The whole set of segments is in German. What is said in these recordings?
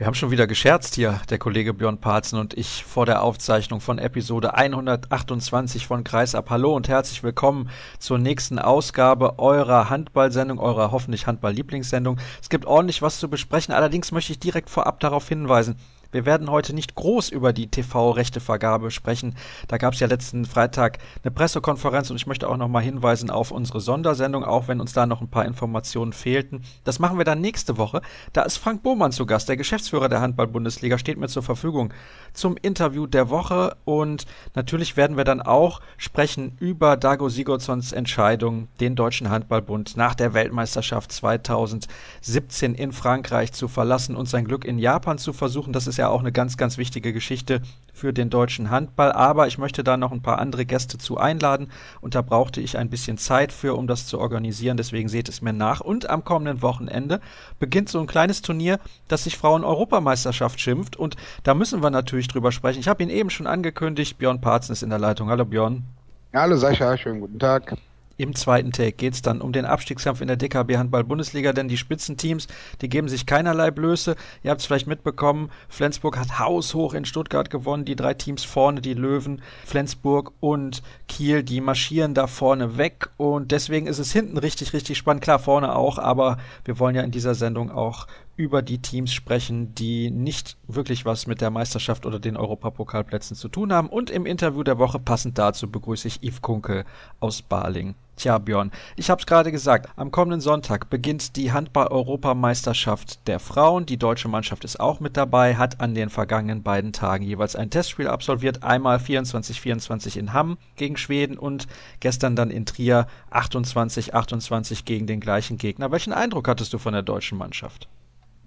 Wir haben schon wieder gescherzt hier, der Kollege Björn Parzen und ich, vor der Aufzeichnung von Episode 128 von Kreisab. Hallo und herzlich willkommen zur nächsten Ausgabe eurer Handballsendung, eurer hoffentlich Handball-Lieblingssendung. Es gibt ordentlich was zu besprechen, allerdings möchte ich direkt vorab darauf hinweisen, wir werden heute nicht groß über die TV-Rechtevergabe sprechen. Da gab es ja letzten Freitag eine Pressekonferenz und ich möchte auch nochmal hinweisen auf unsere Sondersendung, auch wenn uns da noch ein paar Informationen fehlten. Das machen wir dann nächste Woche. Da ist Frank Bohmann zu Gast, der Geschäftsführer der Handball-Bundesliga, steht mir zur Verfügung zum Interview der Woche und natürlich werden wir dann auch sprechen über Dago Sigurdssons Entscheidung, den Deutschen Handballbund nach der Weltmeisterschaft 2017 in Frankreich zu verlassen und sein Glück in Japan zu versuchen. Das ist ja auch eine ganz, ganz wichtige Geschichte für den deutschen Handball. Aber ich möchte da noch ein paar andere Gäste zu einladen und da brauchte ich ein bisschen Zeit für, um das zu organisieren. Deswegen seht es mir nach. Und am kommenden Wochenende beginnt so ein kleines Turnier, das sich Frauen-Europameisterschaft schimpft. Und da müssen wir natürlich drüber sprechen. Ich habe ihn eben schon angekündigt. Björn Parzen ist in der Leitung. Hallo Björn. Hallo Sascha, schönen guten Tag. Im zweiten Take geht es dann um den Abstiegskampf in der DKB Handball Bundesliga, denn die Spitzenteams, die geben sich keinerlei Blöße. Ihr habt es vielleicht mitbekommen, Flensburg hat haushoch in Stuttgart gewonnen. Die drei Teams vorne, die Löwen, Flensburg und Kiel, die marschieren da vorne weg. Und deswegen ist es hinten richtig, richtig spannend. Klar, vorne auch, aber wir wollen ja in dieser Sendung auch über die Teams sprechen, die nicht wirklich was mit der Meisterschaft oder den Europapokalplätzen zu tun haben. Und im Interview der Woche passend dazu begrüße ich Yves Kunkel aus Baling. Tja, Björn, ich habe es gerade gesagt, am kommenden Sonntag beginnt die Handball-Europameisterschaft der Frauen. Die deutsche Mannschaft ist auch mit dabei, hat an den vergangenen beiden Tagen jeweils ein Testspiel absolviert. Einmal 24-24 in Hamm gegen Schweden und gestern dann in Trier 28-28 gegen den gleichen Gegner. Welchen Eindruck hattest du von der deutschen Mannschaft?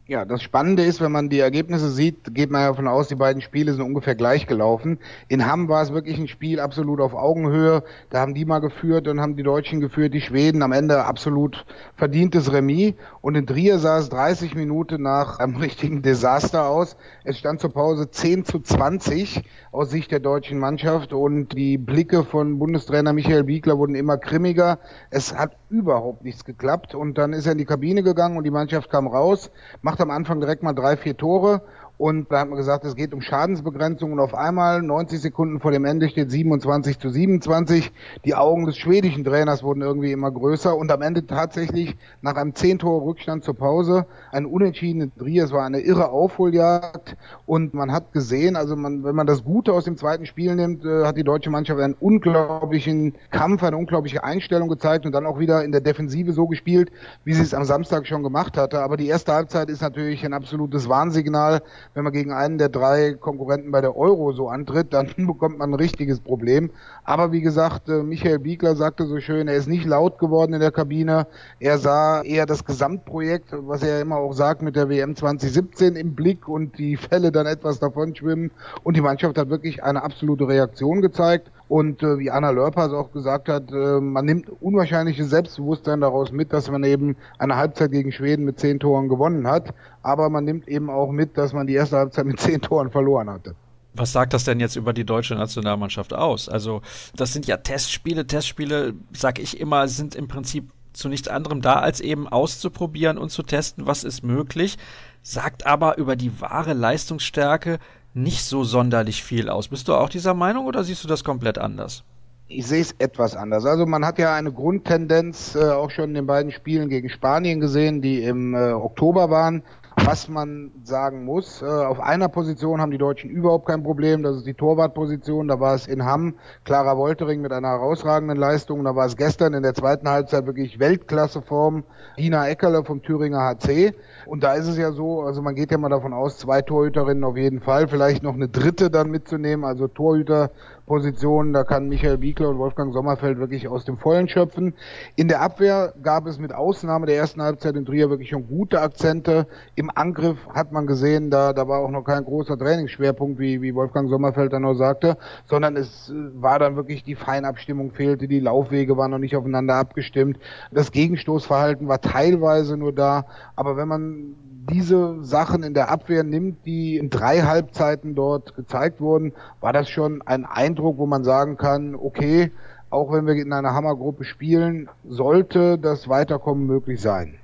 Ja, das Spannende ist, wenn man die Ergebnisse sieht, geht man ja davon aus, die beiden Spiele sind ungefähr gleich gelaufen. In Hamm war es wirklich ein Spiel absolut auf Augenhöhe. Da haben die mal geführt, dann haben die Deutschen geführt, die Schweden am Ende absolut verdientes Remis. Und in Trier sah es 30 Minuten nach einem richtigen Desaster aus. Es stand zur Pause 10 zu 20 aus Sicht der deutschen Mannschaft und die Blicke von Bundestrainer Michael Biegler wurden immer grimmiger. Es hat überhaupt nichts geklappt und dann ist er in die Kabine gegangen und die Mannschaft kam raus, am Anfang direkt mal drei, vier Tore und da hat man gesagt, es geht um Schadensbegrenzung und auf einmal 90 Sekunden vor dem Ende steht 27 zu 27. Die Augen des schwedischen Trainers wurden irgendwie immer größer und am Ende tatsächlich nach einem 10 Tor Rückstand zur Pause ein unentschiedene Trier. Es war eine irre Aufholjagd und man hat gesehen, also man, wenn man das Gute aus dem zweiten Spiel nimmt, äh, hat die deutsche Mannschaft einen unglaublichen Kampf, eine unglaubliche Einstellung gezeigt und dann auch wieder in der Defensive so gespielt, wie sie es am Samstag schon gemacht hatte. Aber die erste Halbzeit ist natürlich ein absolutes Warnsignal wenn man gegen einen der drei Konkurrenten bei der Euro so antritt, dann bekommt man ein richtiges Problem. Aber wie gesagt, äh, Michael Biegler sagte so schön, er ist nicht laut geworden in der Kabine. Er sah eher das Gesamtprojekt, was er immer auch sagt, mit der WM 2017 im Blick und die Fälle dann etwas davon schwimmen. Und die Mannschaft hat wirklich eine absolute Reaktion gezeigt. Und äh, wie Anna Lörpers auch gesagt hat, äh, man nimmt unwahrscheinliches Selbstbewusstsein daraus mit, dass man eben eine Halbzeit gegen Schweden mit zehn Toren gewonnen hat. Aber man nimmt eben auch mit, dass man die erste Halbzeit mit zehn Toren verloren hatte. Was sagt das denn jetzt über die deutsche Nationalmannschaft aus? Also, das sind ja Testspiele. Testspiele, sag ich immer, sind im Prinzip zu nichts anderem da, als eben auszuprobieren und zu testen, was ist möglich. Sagt aber über die wahre Leistungsstärke nicht so sonderlich viel aus. Bist du auch dieser Meinung oder siehst du das komplett anders? Ich sehe es etwas anders. Also man hat ja eine Grundtendenz äh, auch schon in den beiden Spielen gegen Spanien gesehen, die im äh, Oktober waren. Was man sagen muss, äh, auf einer Position haben die Deutschen überhaupt kein Problem, das ist die Torwartposition. Da war es in Hamm Clara Woltering mit einer herausragenden Leistung. Da war es gestern in der zweiten Halbzeit wirklich Weltklasseform Dina Eckerle vom Thüringer HC. Und da ist es ja so, also man geht ja mal davon aus, zwei Torhüterinnen auf jeden Fall, vielleicht noch eine dritte dann mitzunehmen, also Torhüter Positionen. Da kann Michael Biegler und Wolfgang Sommerfeld wirklich aus dem Vollen schöpfen. In der Abwehr gab es mit Ausnahme der ersten Halbzeit in Trier wirklich schon gute Akzente. Im Angriff hat man gesehen, da, da war auch noch kein großer Trainingsschwerpunkt, wie, wie Wolfgang Sommerfeld dann noch sagte, sondern es äh, war dann wirklich die Feinabstimmung fehlte, die Laufwege waren noch nicht aufeinander abgestimmt. Das Gegenstoßverhalten war teilweise nur da, aber wenn man diese Sachen in der Abwehr nimmt, die in drei Halbzeiten dort gezeigt wurden, war das schon ein Eindruck, wo man sagen kann, okay, auch wenn wir in einer Hammergruppe spielen, sollte das Weiterkommen möglich sein.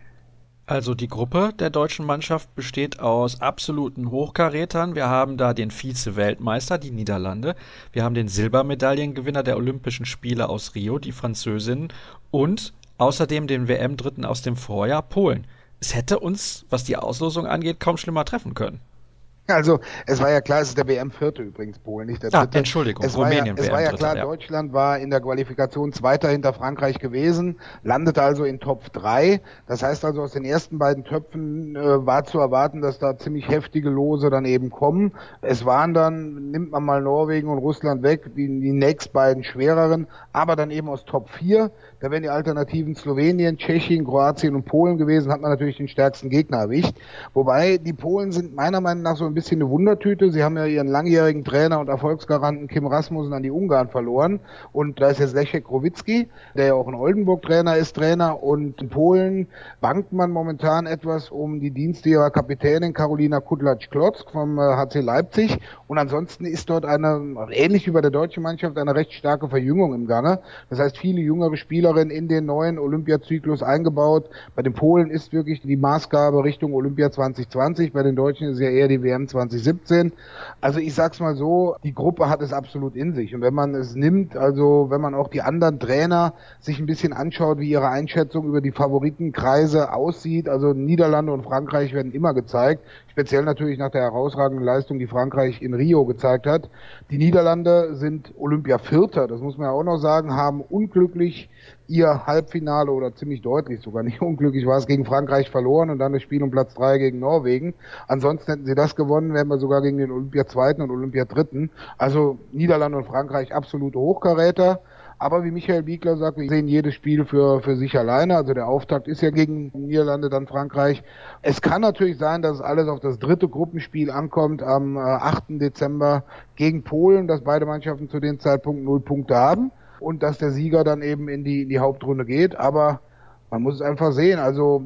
Also die Gruppe der deutschen Mannschaft besteht aus absoluten Hochkarätern. Wir haben da den Vize-Weltmeister, die Niederlande. Wir haben den Silbermedaillengewinner der Olympischen Spiele aus Rio, die Französinnen. Und außerdem den WM-Dritten aus dem Vorjahr, Polen. Es hätte uns, was die Auslosung angeht, kaum schlimmer treffen können. Also es war ja klar, es ist der WM-Vierte übrigens, Polen, nicht der ah, Dritte. Ah, Entschuldigung, es Rumänien war ja, Es war ja klar, ja. Deutschland war in der Qualifikation Zweiter hinter Frankreich gewesen, landete also in Top 3. Das heißt also, aus den ersten beiden Töpfen äh, war zu erwarten, dass da ziemlich heftige Lose dann eben kommen. Es waren dann, nimmt man mal Norwegen und Russland weg, die, die nächst beiden schwereren, aber dann eben aus Top 4. Da wären die Alternativen Slowenien, Tschechien, Kroatien und Polen gewesen, hat man natürlich den stärksten Gegner erwischt. Wobei die Polen sind meiner Meinung nach so ein bisschen eine Wundertüte. Sie haben ja ihren langjährigen Trainer und Erfolgsgaranten Kim Rasmussen an die Ungarn verloren. Und da ist jetzt Leszek Krowitzki, der ja auch in Oldenburg Trainer ist, Trainer. Und in Polen bankt man momentan etwas um die Dienste ihrer Kapitänin Karolina Kudlacz-Klotzk vom HC äh, Leipzig. Und ansonsten ist dort eine, ähnlich wie bei der deutschen Mannschaft, eine recht starke Verjüngung im Gange. Das heißt, viele jüngere Spieler Spielerin in den neuen Olympiazyklus eingebaut. Bei den Polen ist wirklich die Maßgabe Richtung Olympia 2020, bei den Deutschen ist ja eher die WM 2017. Also ich sag's mal so, die Gruppe hat es absolut in sich. Und wenn man es nimmt, also wenn man auch die anderen Trainer sich ein bisschen anschaut, wie ihre Einschätzung über die Favoritenkreise aussieht, also Niederlande und Frankreich werden immer gezeigt speziell natürlich nach der herausragenden Leistung, die Frankreich in Rio gezeigt hat. Die Niederlande sind Olympia-Vierter, das muss man ja auch noch sagen, haben unglücklich ihr Halbfinale oder ziemlich deutlich sogar nicht unglücklich war es gegen Frankreich verloren und dann das Spiel um Platz drei gegen Norwegen. Ansonsten hätten sie das gewonnen, wären wir sogar gegen den Olympia-Zweiten und Olympia-Dritten. Also Niederlande und Frankreich absolute Hochkaräter. Aber wie Michael Biegler sagt, wir sehen jedes Spiel für, für sich alleine. Also der Auftakt ist ja gegen Niederlande, dann Frankreich. Es kann natürlich sein, dass es alles auf das dritte Gruppenspiel ankommt am 8. Äh, Dezember gegen Polen, dass beide Mannschaften zu dem Zeitpunkt null Punkte haben und dass der Sieger dann eben in die, in die Hauptrunde geht. Aber man muss es einfach sehen. Also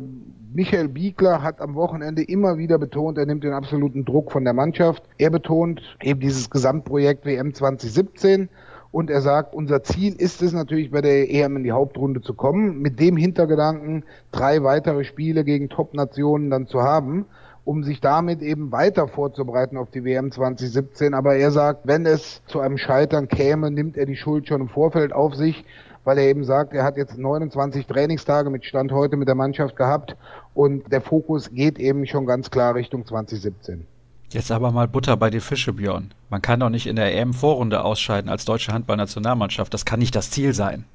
Michael Biegler hat am Wochenende immer wieder betont, er nimmt den absoluten Druck von der Mannschaft. Er betont eben dieses Gesamtprojekt WM 2017 und er sagt, unser Ziel ist es natürlich bei der EM in die Hauptrunde zu kommen, mit dem Hintergedanken, drei weitere Spiele gegen Top-Nationen dann zu haben, um sich damit eben weiter vorzubereiten auf die WM 2017. Aber er sagt, wenn es zu einem Scheitern käme, nimmt er die Schuld schon im Vorfeld auf sich, weil er eben sagt, er hat jetzt 29 Trainingstage mit Stand heute mit der Mannschaft gehabt und der Fokus geht eben schon ganz klar Richtung 2017. Jetzt aber mal Butter bei die Fische, Björn. Man kann doch nicht in der EM-Vorrunde ausscheiden als deutsche Handballnationalmannschaft. Das kann nicht das Ziel sein.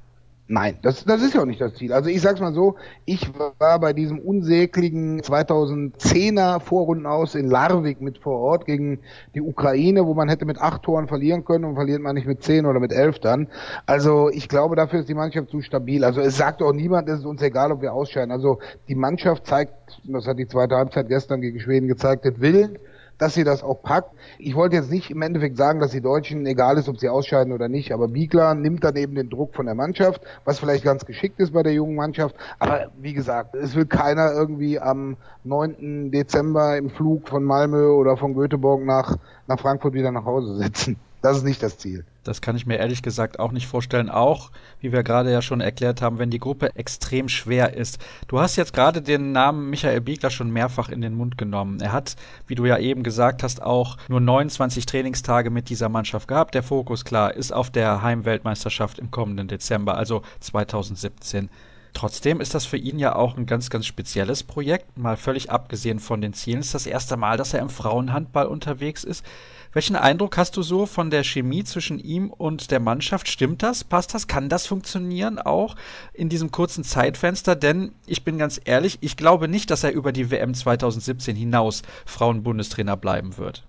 Nein, das, das ist ja auch nicht das Ziel. Also ich sag's mal so, ich war bei diesem unsäglichen 2010er Vorrunden aus in Larvik mit vor Ort gegen die Ukraine, wo man hätte mit acht Toren verlieren können und verliert man nicht mit zehn oder mit elf dann. Also ich glaube, dafür ist die Mannschaft zu stabil. Also es sagt auch niemand, es ist uns egal, ob wir ausscheiden. Also die Mannschaft zeigt, das hat die zweite Halbzeit gestern gegen Schweden gezeigt, den Willen dass sie das auch packt. Ich wollte jetzt nicht im Endeffekt sagen, dass die Deutschen egal ist, ob sie ausscheiden oder nicht, aber Biegler nimmt dann eben den Druck von der Mannschaft, was vielleicht ganz geschickt ist bei der jungen Mannschaft. Aber wie gesagt, es will keiner irgendwie am 9. Dezember im Flug von Malmö oder von Göteborg nach, nach Frankfurt wieder nach Hause sitzen. Das ist nicht das Ziel. Das kann ich mir ehrlich gesagt auch nicht vorstellen. Auch, wie wir gerade ja schon erklärt haben, wenn die Gruppe extrem schwer ist. Du hast jetzt gerade den Namen Michael Biegler schon mehrfach in den Mund genommen. Er hat, wie du ja eben gesagt hast, auch nur 29 Trainingstage mit dieser Mannschaft gehabt. Der Fokus, klar, ist auf der Heimweltmeisterschaft im kommenden Dezember, also 2017. Trotzdem ist das für ihn ja auch ein ganz, ganz spezielles Projekt. Mal völlig abgesehen von den Zielen. Es ist das erste Mal, dass er im Frauenhandball unterwegs ist. Welchen Eindruck hast du so von der Chemie zwischen ihm und der Mannschaft? Stimmt das? Passt das? Kann das funktionieren auch in diesem kurzen Zeitfenster? Denn ich bin ganz ehrlich, ich glaube nicht, dass er über die WM 2017 hinaus Frauenbundestrainer bleiben wird.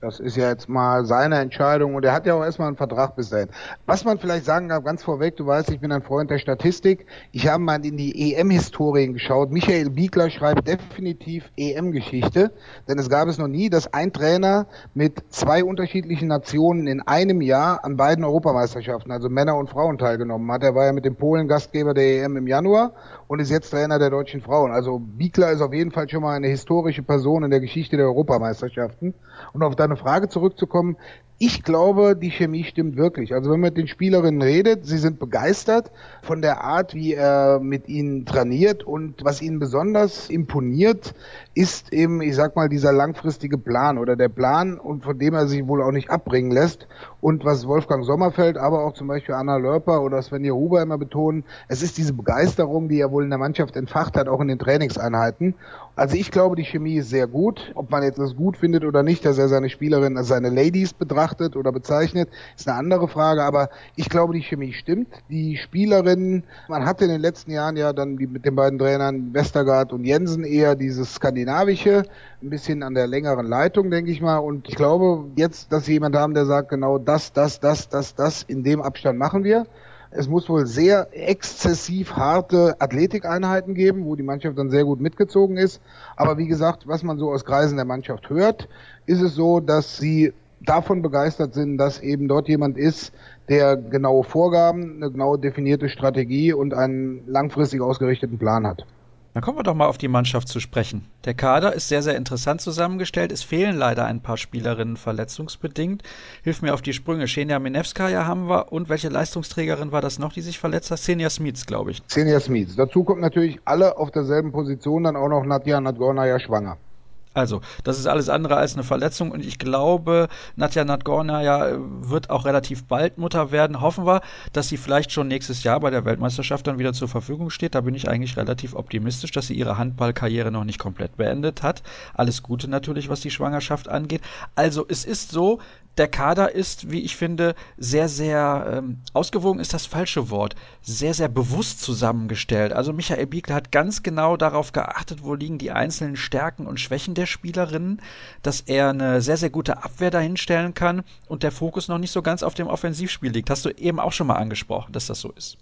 Das ist ja jetzt mal seine Entscheidung und er hat ja auch erstmal einen Vertrag bis dahin. Was man vielleicht sagen darf, ganz vorweg, du weißt, ich bin ein Freund der Statistik. Ich habe mal in die EM-Historien geschaut. Michael Biegler schreibt definitiv EM-Geschichte, denn es gab es noch nie, dass ein Trainer mit zwei unterschiedlichen Nationen in einem Jahr an beiden Europameisterschaften, also Männer und Frauen, teilgenommen hat. Er war ja mit dem Polen Gastgeber der EM im Januar und ist jetzt Trainer der deutschen Frauen. Also Biegler ist auf jeden Fall schon mal eine historische Person in der Geschichte der Europameisterschaften. Und auf deine Frage zurückzukommen, ich glaube, die Chemie stimmt wirklich. Also wenn man mit den Spielerinnen redet, sie sind begeistert von der Art, wie er mit ihnen trainiert und was ihnen besonders imponiert, ist eben, ich sag mal, dieser langfristige Plan oder der Plan und von dem er sich wohl auch nicht abbringen lässt. Und was Wolfgang Sommerfeld, aber auch zum Beispiel Anna Lörper oder Svenja Huber immer betonen, es ist diese Begeisterung, die er wohl in der Mannschaft entfacht hat, auch in den Trainingseinheiten. Also ich glaube, die Chemie ist sehr gut. Ob man jetzt das gut findet oder nicht, dass er seine Spielerinnen als seine Ladies betrachtet oder bezeichnet, ist eine andere Frage. Aber ich glaube, die Chemie stimmt. Die Spielerinnen, man hatte in den letzten Jahren ja dann die, mit den beiden Trainern Westergaard und Jensen eher dieses skandinavische, ein bisschen an der längeren Leitung, denke ich mal. Und ich glaube jetzt, dass sie jemand haben, der sagt, genau das, das, das, das, das, in dem Abstand machen wir. Es muss wohl sehr exzessiv harte Athletikeinheiten geben, wo die Mannschaft dann sehr gut mitgezogen ist. Aber wie gesagt, was man so aus Kreisen der Mannschaft hört, ist es so, dass sie davon begeistert sind, dass eben dort jemand ist, der genaue Vorgaben, eine genau definierte Strategie und einen langfristig ausgerichteten Plan hat. Dann kommen wir doch mal auf die Mannschaft zu sprechen. Der Kader ist sehr, sehr interessant zusammengestellt. Es fehlen leider ein paar Spielerinnen verletzungsbedingt. Hilf mir auf die Sprünge. Xenia Minevskaya haben wir. Und welche Leistungsträgerin war das noch, die sich verletzt hat? Xenia Smits, glaube ich. Xenia Smits. Dazu kommt natürlich alle auf derselben Position dann auch noch Nadja Nadgornaya schwanger. Also, das ist alles andere als eine Verletzung und ich glaube, Nadja Nadgorna ja wird auch relativ bald Mutter werden. Hoffen wir, dass sie vielleicht schon nächstes Jahr bei der Weltmeisterschaft dann wieder zur Verfügung steht. Da bin ich eigentlich relativ optimistisch, dass sie ihre Handballkarriere noch nicht komplett beendet hat. Alles Gute natürlich, was die Schwangerschaft angeht. Also, es ist so, der Kader ist, wie ich finde, sehr, sehr ähm, ausgewogen ist das falsche Wort, sehr, sehr bewusst zusammengestellt. Also Michael Biegler hat ganz genau darauf geachtet, wo liegen die einzelnen Stärken und Schwächen der Spielerinnen, dass er eine sehr, sehr gute Abwehr dahinstellen kann und der Fokus noch nicht so ganz auf dem Offensivspiel liegt. Hast du eben auch schon mal angesprochen, dass das so ist.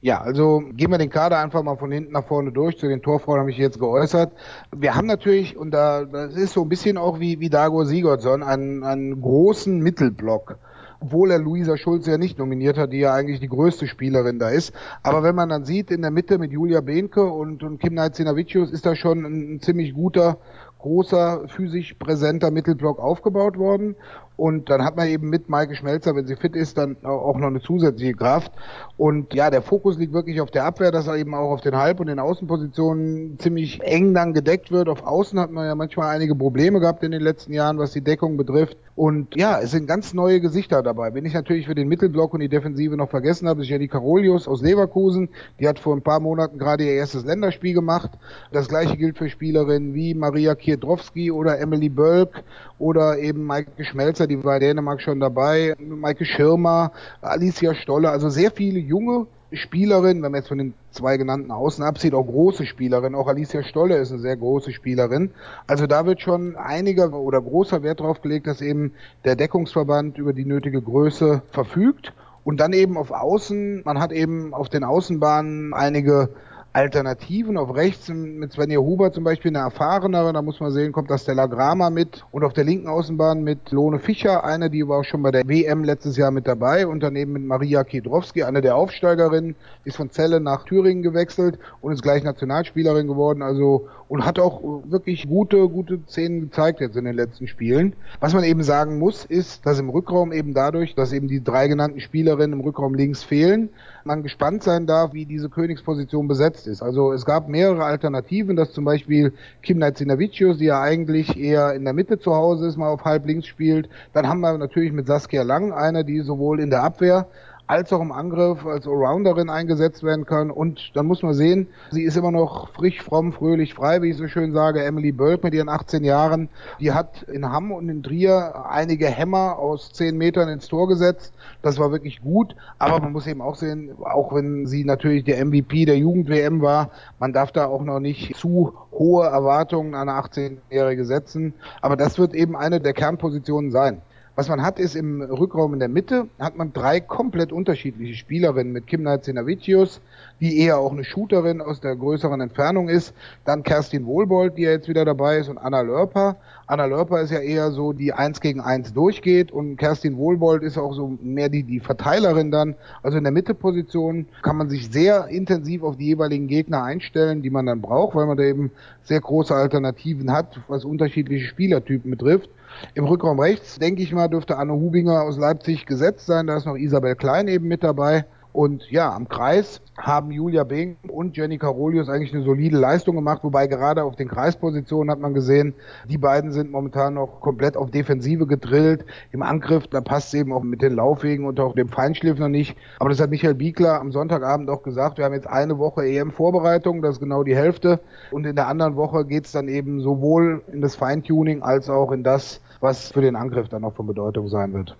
Ja, also gehen wir den Kader einfach mal von hinten nach vorne durch. Zu den Torfrauen habe ich jetzt geäußert. Wir haben natürlich, und da das ist so ein bisschen auch wie, wie Dago Sigurdsson, einen, einen großen Mittelblock. Obwohl er Luisa Schulze ja nicht nominiert hat, die ja eigentlich die größte Spielerin da ist. Aber wenn man dann sieht, in der Mitte mit Julia Behnke und, und Kim Naizinavicius ist da schon ein, ein ziemlich guter, großer, physisch präsenter Mittelblock aufgebaut worden. Und dann hat man eben mit Maike Schmelzer, wenn sie fit ist, dann auch noch eine zusätzliche Kraft. Und ja, der Fokus liegt wirklich auf der Abwehr, dass er eben auch auf den Halb- und den Außenpositionen ziemlich eng dann gedeckt wird. Auf Außen hat man ja manchmal einige Probleme gehabt in den letzten Jahren, was die Deckung betrifft. Und ja, es sind ganz neue Gesichter dabei. Wenn ich natürlich für den Mittelblock und die Defensive noch vergessen habe, ist ja die Karolius aus Leverkusen. Die hat vor ein paar Monaten gerade ihr erstes Länderspiel gemacht. Das gleiche gilt für Spielerinnen wie Maria Kiedrowski oder Emily Bölk oder eben Maike Schmelzer, die war in Dänemark schon dabei, Maike Schirmer, Alicia Stolle, also sehr viele junge Spielerinnen, wenn man jetzt von den zwei genannten Außen absieht, auch große Spielerinnen, auch Alicia Stolle ist eine sehr große Spielerin. Also da wird schon einiger oder großer Wert drauf gelegt, dass eben der Deckungsverband über die nötige Größe verfügt. Und dann eben auf Außen, man hat eben auf den Außenbahnen einige Alternativen. Auf rechts mit Svenja Huber zum Beispiel eine erfahrenere, da muss man sehen, kommt das Stella Grama mit. Und auf der linken Außenbahn mit Lone Fischer, eine, die war auch schon bei der WM letztes Jahr mit dabei. Und daneben mit Maria Kiedrowski, eine der Aufsteigerinnen, ist von Celle nach Thüringen gewechselt und ist gleich Nationalspielerin geworden. Also und hat auch wirklich gute, gute Szenen gezeigt jetzt in den letzten Spielen. Was man eben sagen muss, ist, dass im Rückraum eben dadurch, dass eben die drei genannten Spielerinnen im Rückraum links fehlen, man gespannt sein darf, wie diese Königsposition besetzt ist. Also es gab mehrere Alternativen, dass zum Beispiel Kim Naizinavicius, die ja eigentlich eher in der Mitte zu Hause ist, mal auf halb links spielt. Dann haben wir natürlich mit Saskia Lang eine, die sowohl in der Abwehr als auch im Angriff als Allrounderin eingesetzt werden kann. Und dann muss man sehen, sie ist immer noch frisch, fromm, fröhlich, frei, wie ich so schön sage. Emily Bölk mit ihren 18 Jahren, die hat in Hamm und in Trier einige Hämmer aus 10 Metern ins Tor gesetzt. Das war wirklich gut. Aber man muss eben auch sehen, auch wenn sie natürlich der MVP der Jugend-WM war, man darf da auch noch nicht zu hohe Erwartungen an eine 18-Jährige setzen. Aber das wird eben eine der Kernpositionen sein. Was man hat, ist im Rückraum in der Mitte, hat man drei komplett unterschiedliche Spielerinnen mit Kim Naizinavicius, die eher auch eine Shooterin aus der größeren Entfernung ist. Dann Kerstin Wohlbold, die ja jetzt wieder dabei ist, und Anna Lörper. Anna Lörper ist ja eher so, die eins gegen eins durchgeht und Kerstin Wohlbold ist auch so mehr die, die Verteilerin dann. Also in der Mitteposition kann man sich sehr intensiv auf die jeweiligen Gegner einstellen, die man dann braucht, weil man da eben sehr große Alternativen hat, was unterschiedliche Spielertypen betrifft. Im Rückraum rechts, denke ich mal, dürfte Anne Hubinger aus Leipzig gesetzt sein. Da ist noch Isabel Klein eben mit dabei. Und ja, am Kreis haben Julia Bing und Jenny Carolius eigentlich eine solide Leistung gemacht, wobei gerade auf den Kreispositionen hat man gesehen, die beiden sind momentan noch komplett auf Defensive gedrillt. Im Angriff, da passt es eben auch mit den Laufwegen und auch dem Feinschliff noch nicht. Aber das hat Michael Biegler am Sonntagabend auch gesagt. Wir haben jetzt eine Woche EM-Vorbereitung, das ist genau die Hälfte. Und in der anderen Woche geht es dann eben sowohl in das Feintuning als auch in das, was für den Angriff dann noch von Bedeutung sein wird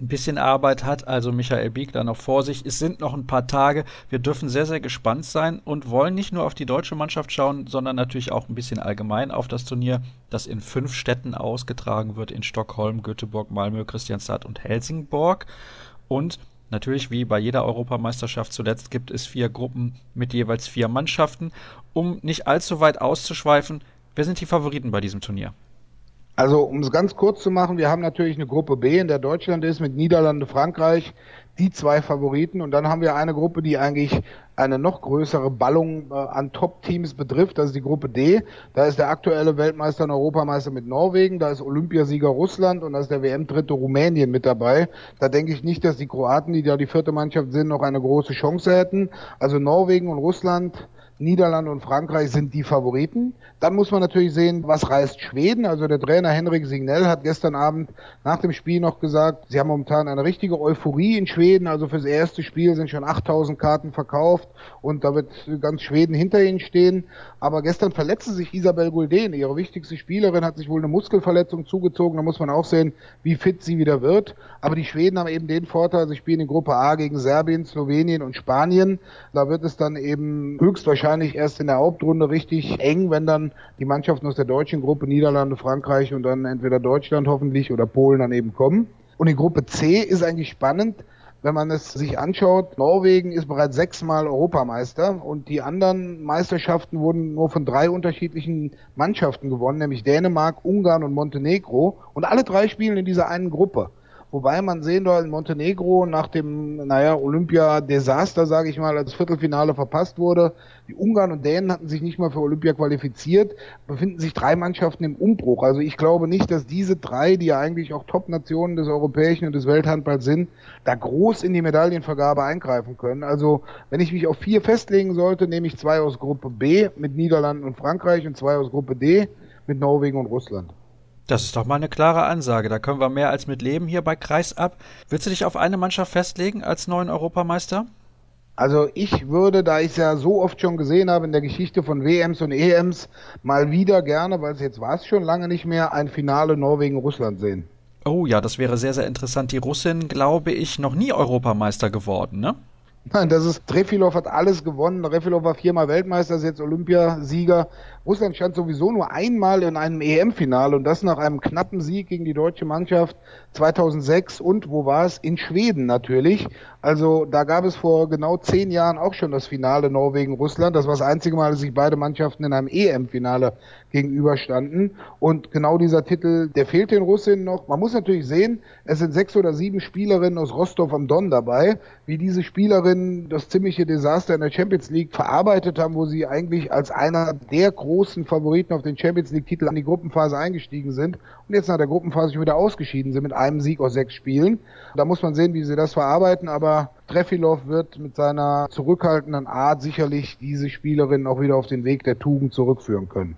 ein bisschen Arbeit hat, also Michael Biegler noch vor sich. Es sind noch ein paar Tage. Wir dürfen sehr, sehr gespannt sein und wollen nicht nur auf die deutsche Mannschaft schauen, sondern natürlich auch ein bisschen allgemein auf das Turnier, das in fünf Städten ausgetragen wird: in Stockholm, Göteborg, Malmö, Christianstadt und Helsingborg. Und natürlich, wie bei jeder Europameisterschaft zuletzt, gibt es vier Gruppen mit jeweils vier Mannschaften. Um nicht allzu weit auszuschweifen, wer sind die Favoriten bei diesem Turnier? Also, um es ganz kurz zu machen, wir haben natürlich eine Gruppe B, in der Deutschland ist, mit Niederlande, Frankreich, die zwei Favoriten. Und dann haben wir eine Gruppe, die eigentlich eine noch größere Ballung äh, an Top-Teams betrifft. Das ist die Gruppe D. Da ist der aktuelle Weltmeister und Europameister mit Norwegen, da ist Olympiasieger Russland und da ist der WM-Dritte Rumänien mit dabei. Da denke ich nicht, dass die Kroaten, die da die vierte Mannschaft sind, noch eine große Chance hätten. Also Norwegen und Russland Niederlande und Frankreich sind die Favoriten. Dann muss man natürlich sehen, was reißt Schweden. Also der Trainer Henrik Signell hat gestern Abend nach dem Spiel noch gesagt, sie haben momentan eine richtige Euphorie in Schweden. Also fürs erste Spiel sind schon 8000 Karten verkauft und da wird ganz Schweden hinter ihnen stehen. Aber gestern verletzte sich Isabel Gulden, ihre wichtigste Spielerin, hat sich wohl eine Muskelverletzung zugezogen. Da muss man auch sehen, wie fit sie wieder wird. Aber die Schweden haben eben den Vorteil, sie spielen in Gruppe A gegen Serbien, Slowenien und Spanien. Da wird es dann eben höchstwahrscheinlich wahrscheinlich erst in der Hauptrunde richtig eng, wenn dann die Mannschaften aus der deutschen Gruppe Niederlande, Frankreich und dann entweder Deutschland hoffentlich oder Polen dann eben kommen. Und die Gruppe C ist eigentlich spannend, wenn man es sich anschaut, Norwegen ist bereits sechsmal Europameister und die anderen Meisterschaften wurden nur von drei unterschiedlichen Mannschaften gewonnen, nämlich Dänemark, Ungarn und Montenegro. Und alle drei spielen in dieser einen Gruppe. Wobei man sehen soll, in Montenegro nach dem, naja, Olympia-Desaster, sage ich mal, als Viertelfinale verpasst wurde. Die Ungarn und Dänen hatten sich nicht mal für Olympia qualifiziert, befinden sich drei Mannschaften im Umbruch. Also ich glaube nicht, dass diese drei, die ja eigentlich auch Top-Nationen des europäischen und des Welthandballs sind, da groß in die Medaillenvergabe eingreifen können. Also wenn ich mich auf vier festlegen sollte, nehme ich zwei aus Gruppe B mit Niederlanden und Frankreich und zwei aus Gruppe D mit Norwegen und Russland. Das ist doch mal eine klare Ansage. Da können wir mehr als mit leben hier bei Kreisab. Willst du dich auf eine Mannschaft festlegen als neuen Europameister? Also ich würde, da ich es ja so oft schon gesehen habe in der Geschichte von WMs und EMs, mal wieder gerne, weil es jetzt war es schon lange nicht mehr, ein Finale Norwegen-Russland sehen. Oh ja, das wäre sehr, sehr interessant. Die Russin, glaube ich, noch nie Europameister geworden, ne? Nein, das ist, Trefilov hat alles gewonnen. Trefilov war viermal Weltmeister, ist jetzt Olympiasieger. Russland stand sowieso nur einmal in einem EM-Finale und das nach einem knappen Sieg gegen die deutsche Mannschaft 2006 und wo war es? In Schweden natürlich. Also da gab es vor genau zehn Jahren auch schon das Finale Norwegen-Russland. Das war das einzige Mal, dass sich beide Mannschaften in einem EM-Finale gegenüberstanden. Und genau dieser Titel, der fehlt den Russinnen noch. Man muss natürlich sehen, es sind sechs oder sieben Spielerinnen aus Rostov am Don dabei, wie diese Spielerinnen das ziemliche Desaster in der Champions League verarbeitet haben, wo sie eigentlich als einer der großen Favoriten auf den Champions League-Titel an die Gruppenphase eingestiegen sind und jetzt nach der Gruppenphase schon wieder ausgeschieden sind mit einem Sieg aus sechs Spielen. Da muss man sehen, wie sie das verarbeiten, aber Trefilov wird mit seiner zurückhaltenden Art sicherlich diese Spielerin auch wieder auf den Weg der Tugend zurückführen können.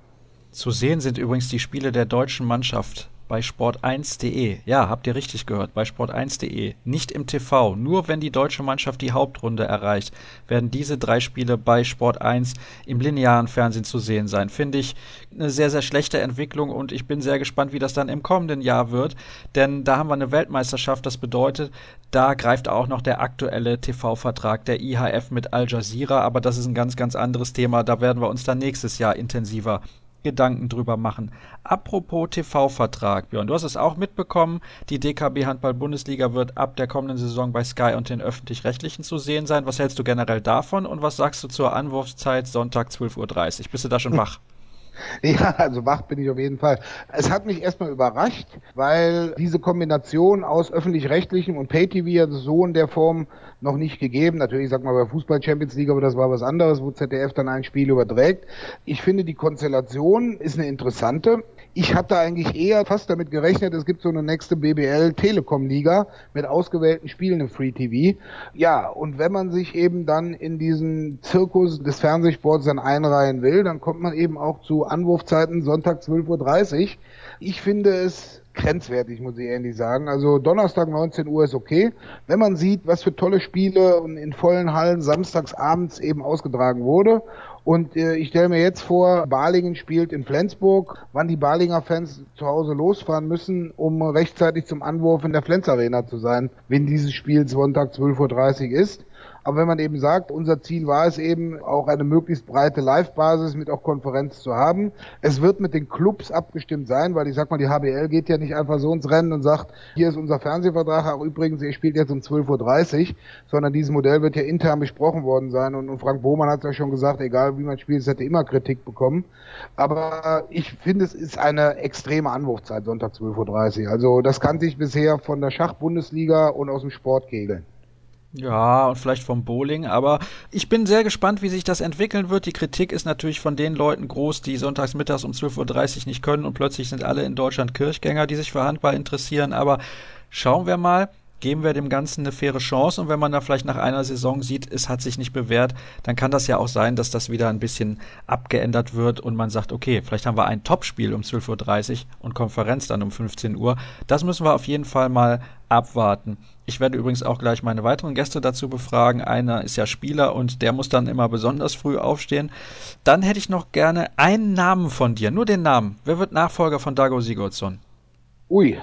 Zu sehen sind übrigens die Spiele der deutschen Mannschaft bei sport1.de. Ja, habt ihr richtig gehört, bei sport1.de. Nicht im TV. Nur wenn die deutsche Mannschaft die Hauptrunde erreicht, werden diese drei Spiele bei Sport1 im linearen Fernsehen zu sehen sein. Finde ich eine sehr, sehr schlechte Entwicklung und ich bin sehr gespannt, wie das dann im kommenden Jahr wird. Denn da haben wir eine Weltmeisterschaft. Das bedeutet, da greift auch noch der aktuelle TV-Vertrag der IHF mit Al Jazeera. Aber das ist ein ganz, ganz anderes Thema. Da werden wir uns dann nächstes Jahr intensiver Gedanken drüber machen. Apropos TV-Vertrag, Björn, du hast es auch mitbekommen. Die DKB Handball-Bundesliga wird ab der kommenden Saison bei Sky und den Öffentlich-Rechtlichen zu sehen sein. Was hältst du generell davon und was sagst du zur Anwurfszeit Sonntag 12.30 Uhr? Bist du da schon wach? Ja, also wach bin ich auf jeden Fall. Es hat mich erstmal überrascht, weil diese Kombination aus öffentlich-rechtlichem und Pay-TV hat so in der Form noch nicht gegeben. Natürlich, sag mal, bei Fußball Champions League, aber das war was anderes, wo ZDF dann ein Spiel überträgt. Ich finde, die Konstellation ist eine interessante. Ich hatte eigentlich eher fast damit gerechnet, es gibt so eine nächste BBL Telekom Liga mit ausgewählten Spielen im Free TV. Ja, und wenn man sich eben dann in diesen Zirkus des Fernsehsports dann einreihen will, dann kommt man eben auch zu Anwurfzeiten Sonntag 12.30 Uhr. Ich finde es grenzwertig, muss ich ehrlich sagen. Also Donnerstag 19 Uhr ist okay. Wenn man sieht, was für tolle Spiele in vollen Hallen samstags abends eben ausgetragen wurde und äh, ich stelle mir jetzt vor, Balingen spielt in Flensburg, wann die Balinger Fans zu Hause losfahren müssen, um rechtzeitig zum Anwurf in der Flens Arena zu sein, wenn dieses Spiel Sonntag 12.30 Uhr ist. Aber wenn man eben sagt, unser Ziel war es eben, auch eine möglichst breite Live-Basis mit auch Konferenz zu haben. Es wird mit den Clubs abgestimmt sein, weil ich sag mal, die HBL geht ja nicht einfach so ins Rennen und sagt, hier ist unser Fernsehvertrag, auch übrigens, ihr spielt jetzt um 12.30 Uhr, sondern dieses Modell wird ja intern besprochen worden sein und, und Frank Bohmann hat ja schon gesagt, egal wie man spielt, es hätte immer Kritik bekommen. Aber ich finde, es ist eine extreme Anwurfzeit, Sonntag 12.30 Uhr. Also das kannte ich bisher von der Schachbundesliga und aus dem Sportkegeln. Ja, und vielleicht vom Bowling, aber ich bin sehr gespannt, wie sich das entwickeln wird. Die Kritik ist natürlich von den Leuten groß, die sonntags mittags um 12.30 Uhr nicht können und plötzlich sind alle in Deutschland Kirchgänger, die sich für Handball interessieren. Aber schauen wir mal, geben wir dem Ganzen eine faire Chance und wenn man da vielleicht nach einer Saison sieht, es hat sich nicht bewährt, dann kann das ja auch sein, dass das wieder ein bisschen abgeändert wird und man sagt, okay, vielleicht haben wir ein Topspiel um 12.30 Uhr und Konferenz dann um 15 Uhr. Das müssen wir auf jeden Fall mal abwarten. Ich werde übrigens auch gleich meine weiteren Gäste dazu befragen. Einer ist ja Spieler und der muss dann immer besonders früh aufstehen. Dann hätte ich noch gerne einen Namen von dir, nur den Namen. Wer wird Nachfolger von Dago Sigurdsson? Ui,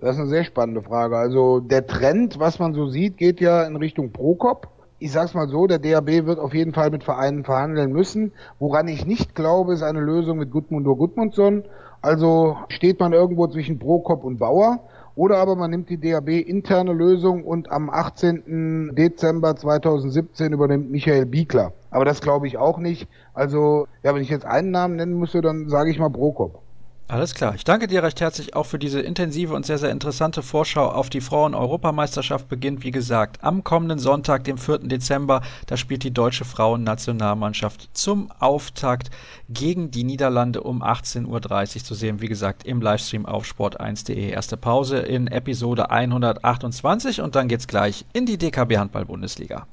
das ist eine sehr spannende Frage. Also der Trend, was man so sieht, geht ja in Richtung Prokop. Ich sag's mal so, der DAB wird auf jeden Fall mit Vereinen verhandeln müssen. Woran ich nicht glaube, ist eine Lösung mit Gudmundur Gudmundsson. Also steht man irgendwo zwischen Prokop und Bauer. Oder aber man nimmt die DAB interne Lösung und am 18. Dezember 2017 übernimmt Michael Biekler. Aber das glaube ich auch nicht. Also, ja, wenn ich jetzt einen Namen nennen müsste, dann sage ich mal Prokop. Alles klar. Ich danke dir recht herzlich auch für diese intensive und sehr, sehr interessante Vorschau auf die Frauen-Europameisterschaft. Beginnt, wie gesagt, am kommenden Sonntag, dem 4. Dezember. Da spielt die deutsche Frauennationalmannschaft zum Auftakt gegen die Niederlande um 18.30 Uhr zu sehen. Wie gesagt, im Livestream auf sport1.de. Erste Pause in Episode 128 und dann geht's gleich in die DKB Handball-Bundesliga.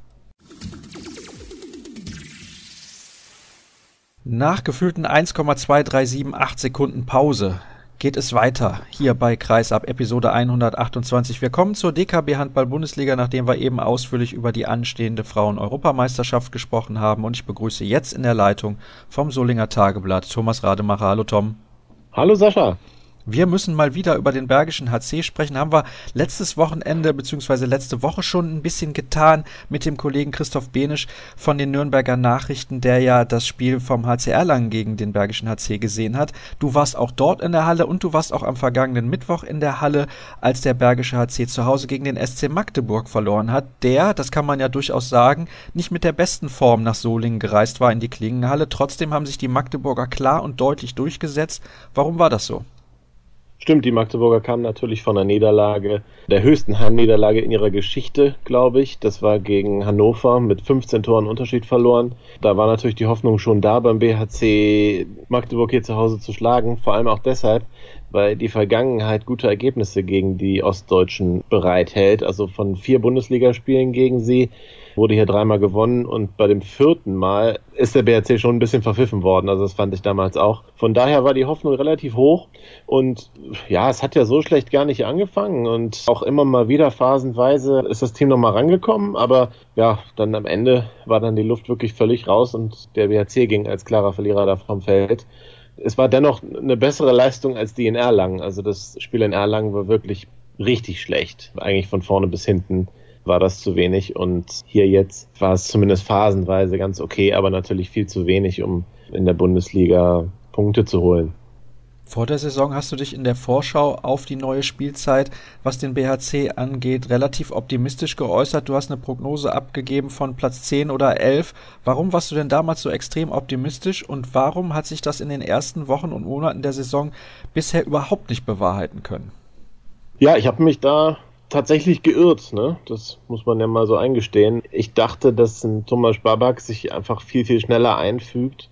Nach gefühlten 1,2378 Sekunden Pause geht es weiter hier bei Kreisab Episode 128. Wir kommen zur DKB Handball Bundesliga, nachdem wir eben ausführlich über die anstehende Frauen-Europameisterschaft gesprochen haben. Und ich begrüße jetzt in der Leitung vom Solinger Tageblatt Thomas Rademacher. Hallo Tom. Hallo Sascha. Wir müssen mal wieder über den Bergischen HC sprechen. Haben wir letztes Wochenende bzw. letzte Woche schon ein bisschen getan mit dem Kollegen Christoph Benisch von den Nürnberger Nachrichten, der ja das Spiel vom HC Erlangen gegen den Bergischen HC gesehen hat. Du warst auch dort in der Halle und du warst auch am vergangenen Mittwoch in der Halle, als der Bergische HC zu Hause gegen den SC Magdeburg verloren hat, der, das kann man ja durchaus sagen, nicht mit der besten Form nach Solingen gereist war in die Klingenhalle. Trotzdem haben sich die Magdeburger klar und deutlich durchgesetzt. Warum war das so? Stimmt, die Magdeburger kamen natürlich von einer Niederlage, der höchsten Heimniederlage in ihrer Geschichte, glaube ich. Das war gegen Hannover mit 15 Toren Unterschied verloren. Da war natürlich die Hoffnung schon da, beim BHC Magdeburg hier zu Hause zu schlagen. Vor allem auch deshalb, weil die Vergangenheit gute Ergebnisse gegen die Ostdeutschen bereithält. Also von vier Bundesligaspielen gegen sie wurde hier dreimal gewonnen und bei dem vierten Mal ist der BRC schon ein bisschen verpfiffen worden. Also das fand ich damals auch. Von daher war die Hoffnung relativ hoch und ja, es hat ja so schlecht gar nicht angefangen und auch immer mal wieder phasenweise ist das Team nochmal rangekommen, aber ja, dann am Ende war dann die Luft wirklich völlig raus und der BRC ging als klarer Verlierer da vom Feld es war dennoch eine bessere Leistung als die in Erlangen. Also das Spiel in Erlangen war wirklich richtig schlecht. Eigentlich von vorne bis hinten war das zu wenig und hier jetzt war es zumindest phasenweise ganz okay, aber natürlich viel zu wenig, um in der Bundesliga Punkte zu holen. Vor der Saison hast du dich in der Vorschau auf die neue Spielzeit, was den BHC angeht, relativ optimistisch geäußert. Du hast eine Prognose abgegeben von Platz 10 oder 11. Warum warst du denn damals so extrem optimistisch und warum hat sich das in den ersten Wochen und Monaten der Saison bisher überhaupt nicht bewahrheiten können? Ja, ich habe mich da tatsächlich geirrt, ne? Das muss man ja mal so eingestehen. Ich dachte, dass ein Thomas Babak sich einfach viel, viel schneller einfügt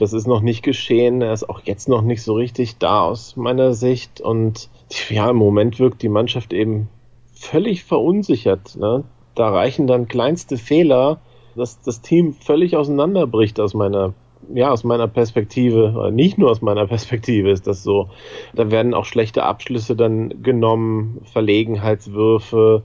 das ist noch nicht geschehen. Er ist auch jetzt noch nicht so richtig da aus meiner Sicht. Und ja, im Moment wirkt die Mannschaft eben völlig verunsichert. Ne? Da reichen dann kleinste Fehler, dass das Team völlig auseinanderbricht aus meiner ja, aus meiner Perspektive, nicht nur aus meiner Perspektive ist das so. Da werden auch schlechte Abschlüsse dann genommen, Verlegenheitswürfe.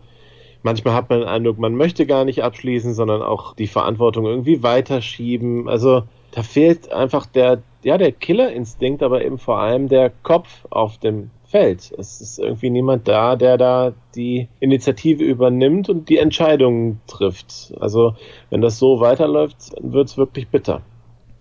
Manchmal hat man den Eindruck, man möchte gar nicht abschließen, sondern auch die Verantwortung irgendwie weiterschieben. Also da fehlt einfach der, ja, der Killerinstinkt, aber eben vor allem der Kopf auf dem Feld. Es ist irgendwie niemand da, der da die Initiative übernimmt und die Entscheidungen trifft. Also, wenn das so weiterläuft, dann wird es wirklich bitter.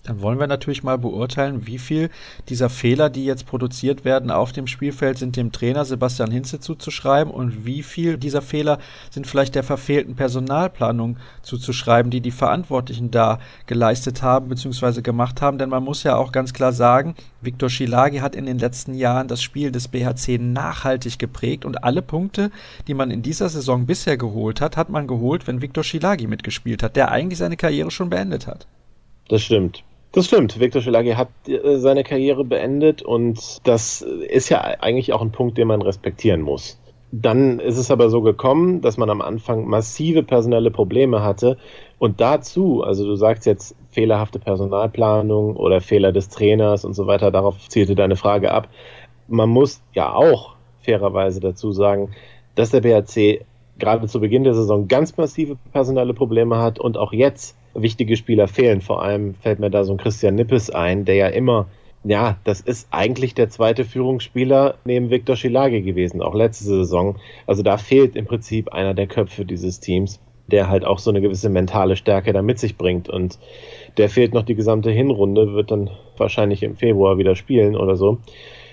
Dann wollen wir natürlich mal beurteilen, wie viel dieser Fehler, die jetzt produziert werden auf dem Spielfeld, sind dem Trainer Sebastian Hinze zuzuschreiben und wie viel dieser Fehler sind vielleicht der verfehlten Personalplanung zuzuschreiben, die die Verantwortlichen da geleistet haben bzw. gemacht haben. Denn man muss ja auch ganz klar sagen, Viktor Schilagi hat in den letzten Jahren das Spiel des BHC nachhaltig geprägt und alle Punkte, die man in dieser Saison bisher geholt hat, hat man geholt, wenn Viktor Schilagi mitgespielt hat, der eigentlich seine Karriere schon beendet hat. Das stimmt. Das stimmt. Viktor Schelagi hat äh, seine Karriere beendet und das ist ja eigentlich auch ein Punkt, den man respektieren muss. Dann ist es aber so gekommen, dass man am Anfang massive personelle Probleme hatte und dazu, also du sagst jetzt fehlerhafte Personalplanung oder Fehler des Trainers und so weiter, darauf zielte deine Frage ab. Man muss ja auch fairerweise dazu sagen, dass der BRC gerade zu Beginn der Saison ganz massive personelle Probleme hat und auch jetzt wichtige Spieler fehlen. Vor allem fällt mir da so ein Christian Nippes ein, der ja immer, ja, das ist eigentlich der zweite Führungsspieler neben Viktor Schilage gewesen, auch letzte Saison. Also da fehlt im Prinzip einer der Köpfe dieses Teams, der halt auch so eine gewisse mentale Stärke da mit sich bringt. Und der fehlt noch die gesamte Hinrunde, wird dann wahrscheinlich im Februar wieder spielen oder so.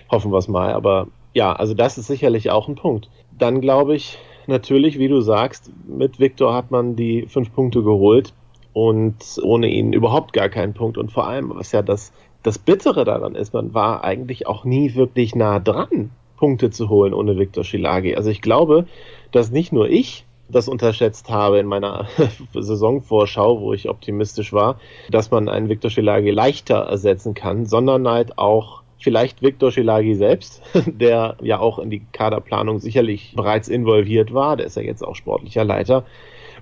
Hoffen wir es mal. Aber ja, also das ist sicherlich auch ein Punkt. Dann glaube ich, natürlich, wie du sagst, mit Viktor hat man die fünf Punkte geholt und ohne ihn überhaupt gar keinen Punkt. Und vor allem, was ja das, das Bittere daran ist, man war eigentlich auch nie wirklich nah dran, Punkte zu holen ohne Viktor Schilagi. Also ich glaube, dass nicht nur ich das unterschätzt habe in meiner Saisonvorschau, wo ich optimistisch war, dass man einen Viktor Schilagi leichter ersetzen kann, sondern halt auch vielleicht Viktor Schilagi selbst, der ja auch in die Kaderplanung sicherlich bereits involviert war, der ist ja jetzt auch sportlicher Leiter,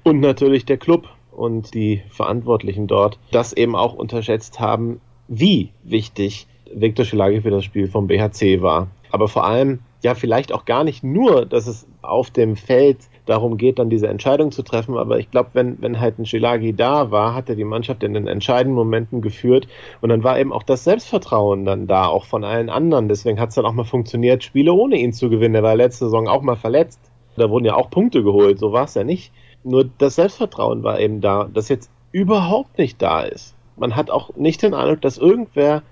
und natürlich der Club, und die Verantwortlichen dort das eben auch unterschätzt haben, wie wichtig Viktor Schilagi für das Spiel vom BHC war. Aber vor allem, ja, vielleicht auch gar nicht nur, dass es auf dem Feld darum geht, dann diese Entscheidung zu treffen. Aber ich glaube, wenn, wenn halt ein Schilagi da war, hat er die Mannschaft in den entscheidenden Momenten geführt. Und dann war eben auch das Selbstvertrauen dann da, auch von allen anderen. Deswegen hat es dann auch mal funktioniert, Spiele ohne ihn zu gewinnen. Er war letzte Saison auch mal verletzt. Da wurden ja auch Punkte geholt, so war es ja nicht. Nur das Selbstvertrauen war eben da, das jetzt überhaupt nicht da ist. Man hat auch nicht den Eindruck, dass irgendwer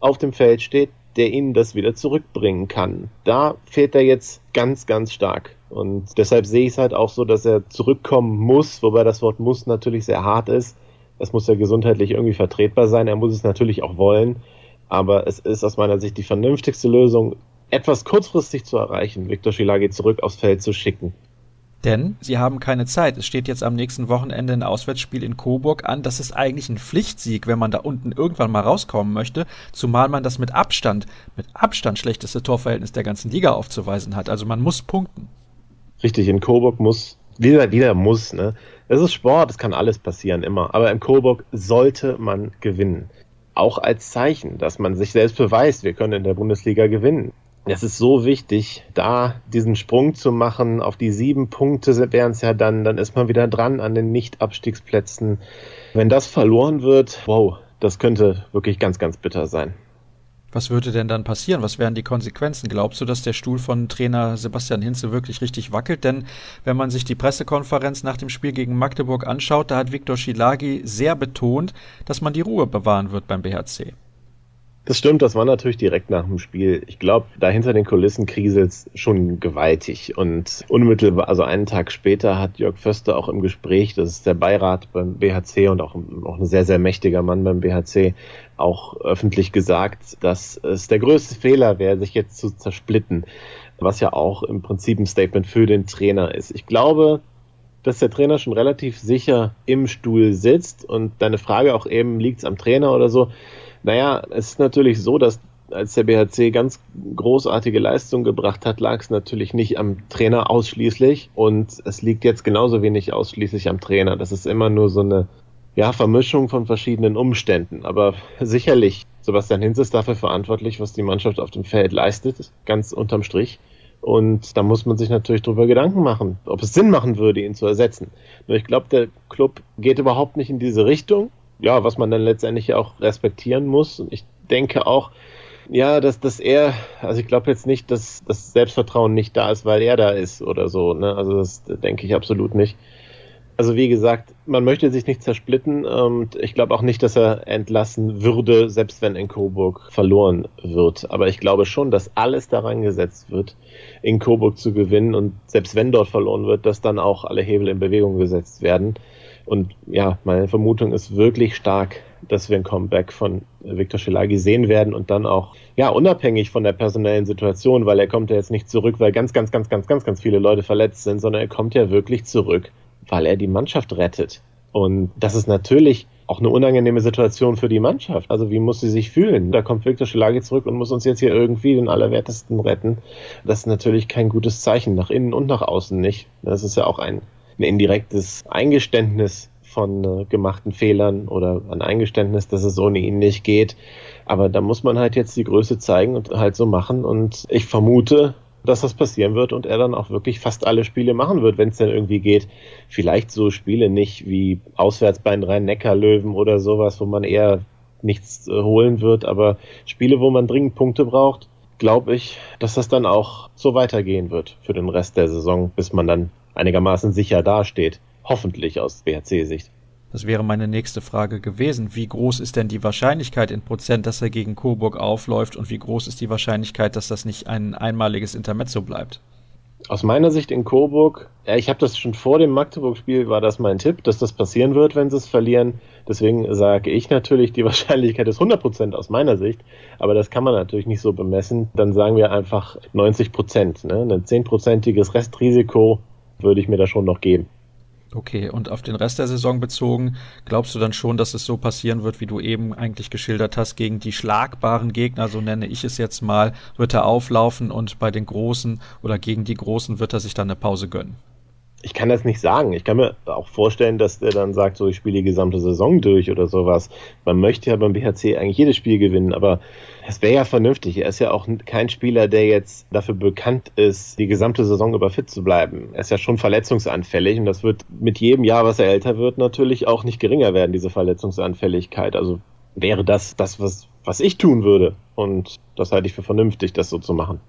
auf dem Feld steht, der ihnen das wieder zurückbringen kann. Da fehlt er jetzt ganz, ganz stark. Und deshalb sehe ich es halt auch so, dass er zurückkommen muss, wobei das Wort muss natürlich sehr hart ist. Es muss ja gesundheitlich irgendwie vertretbar sein. Er muss es natürlich auch wollen. Aber es ist aus meiner Sicht die vernünftigste Lösung, etwas kurzfristig zu erreichen, Viktor Schilagi zurück aufs Feld zu schicken. Denn sie haben keine Zeit. Es steht jetzt am nächsten Wochenende ein Auswärtsspiel in Coburg an. Das ist eigentlich ein Pflichtsieg, wenn man da unten irgendwann mal rauskommen möchte. Zumal man das mit Abstand, mit Abstand schlechteste Torverhältnis der ganzen Liga aufzuweisen hat. Also man muss punkten. Richtig, in Coburg muss, wieder, wieder muss, ne? Es ist Sport, es kann alles passieren, immer. Aber in Coburg sollte man gewinnen. Auch als Zeichen, dass man sich selbst beweist, wir können in der Bundesliga gewinnen. Es ist so wichtig, da diesen Sprung zu machen. Auf die sieben Punkte wären es ja dann, dann ist man wieder dran an den Nicht-Abstiegsplätzen. Wenn das verloren wird, wow, das könnte wirklich ganz, ganz bitter sein. Was würde denn dann passieren? Was wären die Konsequenzen? Glaubst du, dass der Stuhl von Trainer Sebastian Hinze wirklich richtig wackelt? Denn wenn man sich die Pressekonferenz nach dem Spiel gegen Magdeburg anschaut, da hat Viktor Schilagi sehr betont, dass man die Ruhe bewahren wird beim BHC. Das stimmt, das war natürlich direkt nach dem Spiel. Ich glaube, da hinter den Kulissen kriselt es schon gewaltig. Und unmittelbar, also einen Tag später hat Jörg Föster auch im Gespräch, das ist der Beirat beim BHC und auch, auch ein sehr, sehr mächtiger Mann beim BHC, auch öffentlich gesagt, dass es der größte Fehler wäre, sich jetzt zu zersplitten. Was ja auch im Prinzip ein Statement für den Trainer ist. Ich glaube, dass der Trainer schon relativ sicher im Stuhl sitzt und deine Frage auch eben, liegt es am Trainer oder so? Naja, es ist natürlich so, dass als der BHC ganz großartige Leistung gebracht hat, lag es natürlich nicht am Trainer ausschließlich und es liegt jetzt genauso wenig ausschließlich am Trainer. Das ist immer nur so eine ja, Vermischung von verschiedenen Umständen. Aber sicherlich, Sebastian Hinz ist dafür verantwortlich, was die Mannschaft auf dem Feld leistet, ganz unterm Strich. Und da muss man sich natürlich darüber Gedanken machen, ob es Sinn machen würde, ihn zu ersetzen. Nur ich glaube, der Club geht überhaupt nicht in diese Richtung ja, was man dann letztendlich auch respektieren muss. Und ich denke auch, ja, dass, dass er, also ich glaube jetzt nicht, dass das Selbstvertrauen nicht da ist, weil er da ist oder so. Ne? Also das denke ich absolut nicht. Also wie gesagt, man möchte sich nicht zersplitten und ich glaube auch nicht, dass er entlassen würde, selbst wenn in Coburg verloren wird. Aber ich glaube schon, dass alles daran gesetzt wird, in Coburg zu gewinnen und selbst wenn dort verloren wird, dass dann auch alle Hebel in Bewegung gesetzt werden. Und ja, meine Vermutung ist wirklich stark, dass wir ein Comeback von Viktor Schelagi sehen werden und dann auch, ja, unabhängig von der personellen Situation, weil er kommt ja jetzt nicht zurück, weil ganz, ganz, ganz, ganz, ganz, ganz viele Leute verletzt sind, sondern er kommt ja wirklich zurück, weil er die Mannschaft rettet. Und das ist natürlich auch eine unangenehme Situation für die Mannschaft. Also wie muss sie sich fühlen? Da kommt Viktor Schelagi zurück und muss uns jetzt hier irgendwie den Allerwertesten retten. Das ist natürlich kein gutes Zeichen, nach innen und nach außen nicht. Das ist ja auch ein ein indirektes Eingeständnis von äh, gemachten Fehlern oder ein Eingeständnis, dass es ohne ihn nicht geht. Aber da muss man halt jetzt die Größe zeigen und halt so machen. Und ich vermute, dass das passieren wird und er dann auch wirklich fast alle Spiele machen wird, wenn es denn irgendwie geht. Vielleicht so Spiele nicht wie auswärts bei den Rhein-Neckar-Löwen oder sowas, wo man eher nichts äh, holen wird, aber Spiele, wo man dringend Punkte braucht, glaube ich, dass das dann auch so weitergehen wird für den Rest der Saison, bis man dann einigermaßen sicher dasteht. Hoffentlich aus BHC-Sicht. Das wäre meine nächste Frage gewesen. Wie groß ist denn die Wahrscheinlichkeit in Prozent, dass er gegen Coburg aufläuft und wie groß ist die Wahrscheinlichkeit, dass das nicht ein einmaliges Intermezzo bleibt? Aus meiner Sicht in Coburg, ja, ich habe das schon vor dem Magdeburg-Spiel, war das mein Tipp, dass das passieren wird, wenn sie es verlieren. Deswegen sage ich natürlich, die Wahrscheinlichkeit ist 100% aus meiner Sicht, aber das kann man natürlich nicht so bemessen. Dann sagen wir einfach 90%, ne? ein 10%iges Restrisiko würde ich mir da schon noch geben. Okay, und auf den Rest der Saison bezogen, glaubst du dann schon, dass es so passieren wird, wie du eben eigentlich geschildert hast, gegen die schlagbaren Gegner, so nenne ich es jetzt mal, wird er auflaufen und bei den Großen oder gegen die Großen wird er sich dann eine Pause gönnen? Ich kann das nicht sagen. Ich kann mir auch vorstellen, dass der dann sagt, so ich spiele die gesamte Saison durch oder sowas. Man möchte ja beim BHC eigentlich jedes Spiel gewinnen, aber es wäre ja vernünftig. Er ist ja auch kein Spieler, der jetzt dafür bekannt ist, die gesamte Saison über fit zu bleiben. Er ist ja schon verletzungsanfällig und das wird mit jedem Jahr, was er älter wird, natürlich auch nicht geringer werden, diese Verletzungsanfälligkeit. Also wäre das das, was, was ich tun würde. Und das halte ich für vernünftig, das so zu machen.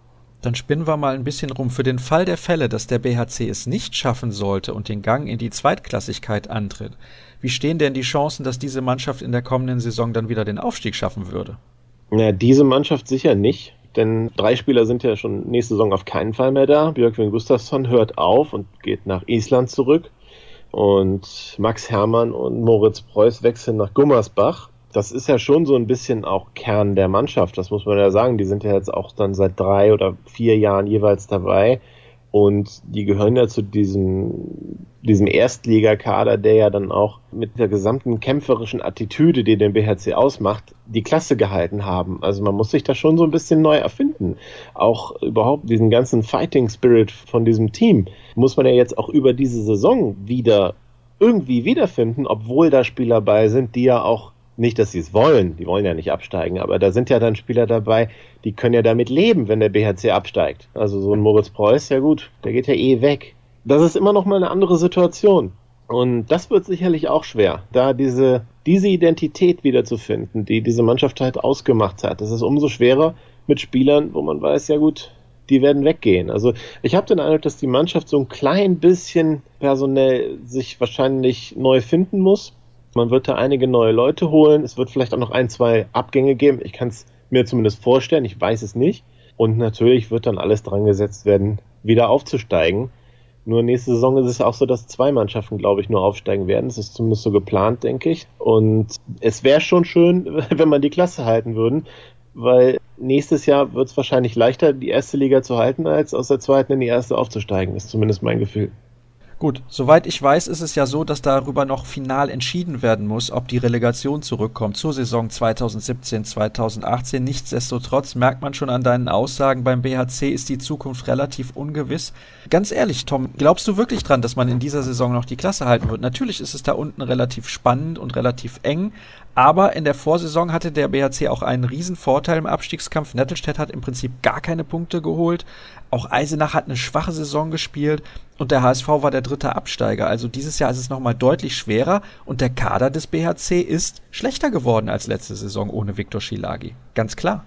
Dann spinnen wir mal ein bisschen rum. Für den Fall der Fälle, dass der BHC es nicht schaffen sollte und den Gang in die Zweitklassigkeit antritt, wie stehen denn die Chancen, dass diese Mannschaft in der kommenden Saison dann wieder den Aufstieg schaffen würde? Ja, diese Mannschaft sicher nicht, denn drei Spieler sind ja schon nächste Saison auf keinen Fall mehr da. Björkvin Gustafsson hört auf und geht nach Island zurück. Und Max Hermann und Moritz Preuß wechseln nach Gummersbach das ist ja schon so ein bisschen auch Kern der Mannschaft, das muss man ja sagen. Die sind ja jetzt auch dann seit drei oder vier Jahren jeweils dabei. Und die gehören ja zu diesem, diesem Erstligakader, der ja dann auch mit der gesamten kämpferischen Attitüde, die den BHC ausmacht, die Klasse gehalten haben. Also man muss sich da schon so ein bisschen neu erfinden. Auch überhaupt diesen ganzen Fighting Spirit von diesem Team muss man ja jetzt auch über diese Saison wieder irgendwie wiederfinden, obwohl da Spieler bei sind, die ja auch nicht, dass sie es wollen, die wollen ja nicht absteigen, aber da sind ja dann Spieler dabei, die können ja damit leben, wenn der BHC absteigt. Also so ein Moritz Preuß, ja gut, der geht ja eh weg. Das ist immer noch mal eine andere Situation. Und das wird sicherlich auch schwer, da diese, diese Identität wiederzufinden, die diese Mannschaft halt ausgemacht hat. Das ist umso schwerer mit Spielern, wo man weiß, ja gut, die werden weggehen. Also ich habe den Eindruck, dass die Mannschaft so ein klein bisschen personell sich wahrscheinlich neu finden muss man wird da einige neue Leute holen. Es wird vielleicht auch noch ein, zwei Abgänge geben. Ich kann es mir zumindest vorstellen, ich weiß es nicht. Und natürlich wird dann alles dran gesetzt werden, wieder aufzusteigen. Nur nächste Saison ist es auch so, dass zwei Mannschaften, glaube ich, nur aufsteigen werden. Das ist zumindest so geplant, denke ich. Und es wäre schon schön, wenn man die Klasse halten würden, weil nächstes Jahr wird es wahrscheinlich leichter, die erste Liga zu halten, als aus der zweiten in die erste aufzusteigen. Ist zumindest mein Gefühl. Gut, soweit ich weiß, ist es ja so, dass darüber noch final entschieden werden muss, ob die Relegation zurückkommt zur Saison 2017, 2018. Nichtsdestotrotz merkt man schon an deinen Aussagen, beim BHC ist die Zukunft relativ ungewiss. Ganz ehrlich, Tom, glaubst du wirklich dran, dass man in dieser Saison noch die Klasse halten wird? Natürlich ist es da unten relativ spannend und relativ eng, aber in der Vorsaison hatte der BHC auch einen riesen Vorteil im Abstiegskampf. Nettelstedt hat im Prinzip gar keine Punkte geholt. Auch Eisenach hat eine schwache Saison gespielt und der HSV war der dritte Absteiger. Also dieses Jahr ist es nochmal deutlich schwerer und der Kader des BHC ist schlechter geworden als letzte Saison ohne Viktor Schilagi. Ganz klar.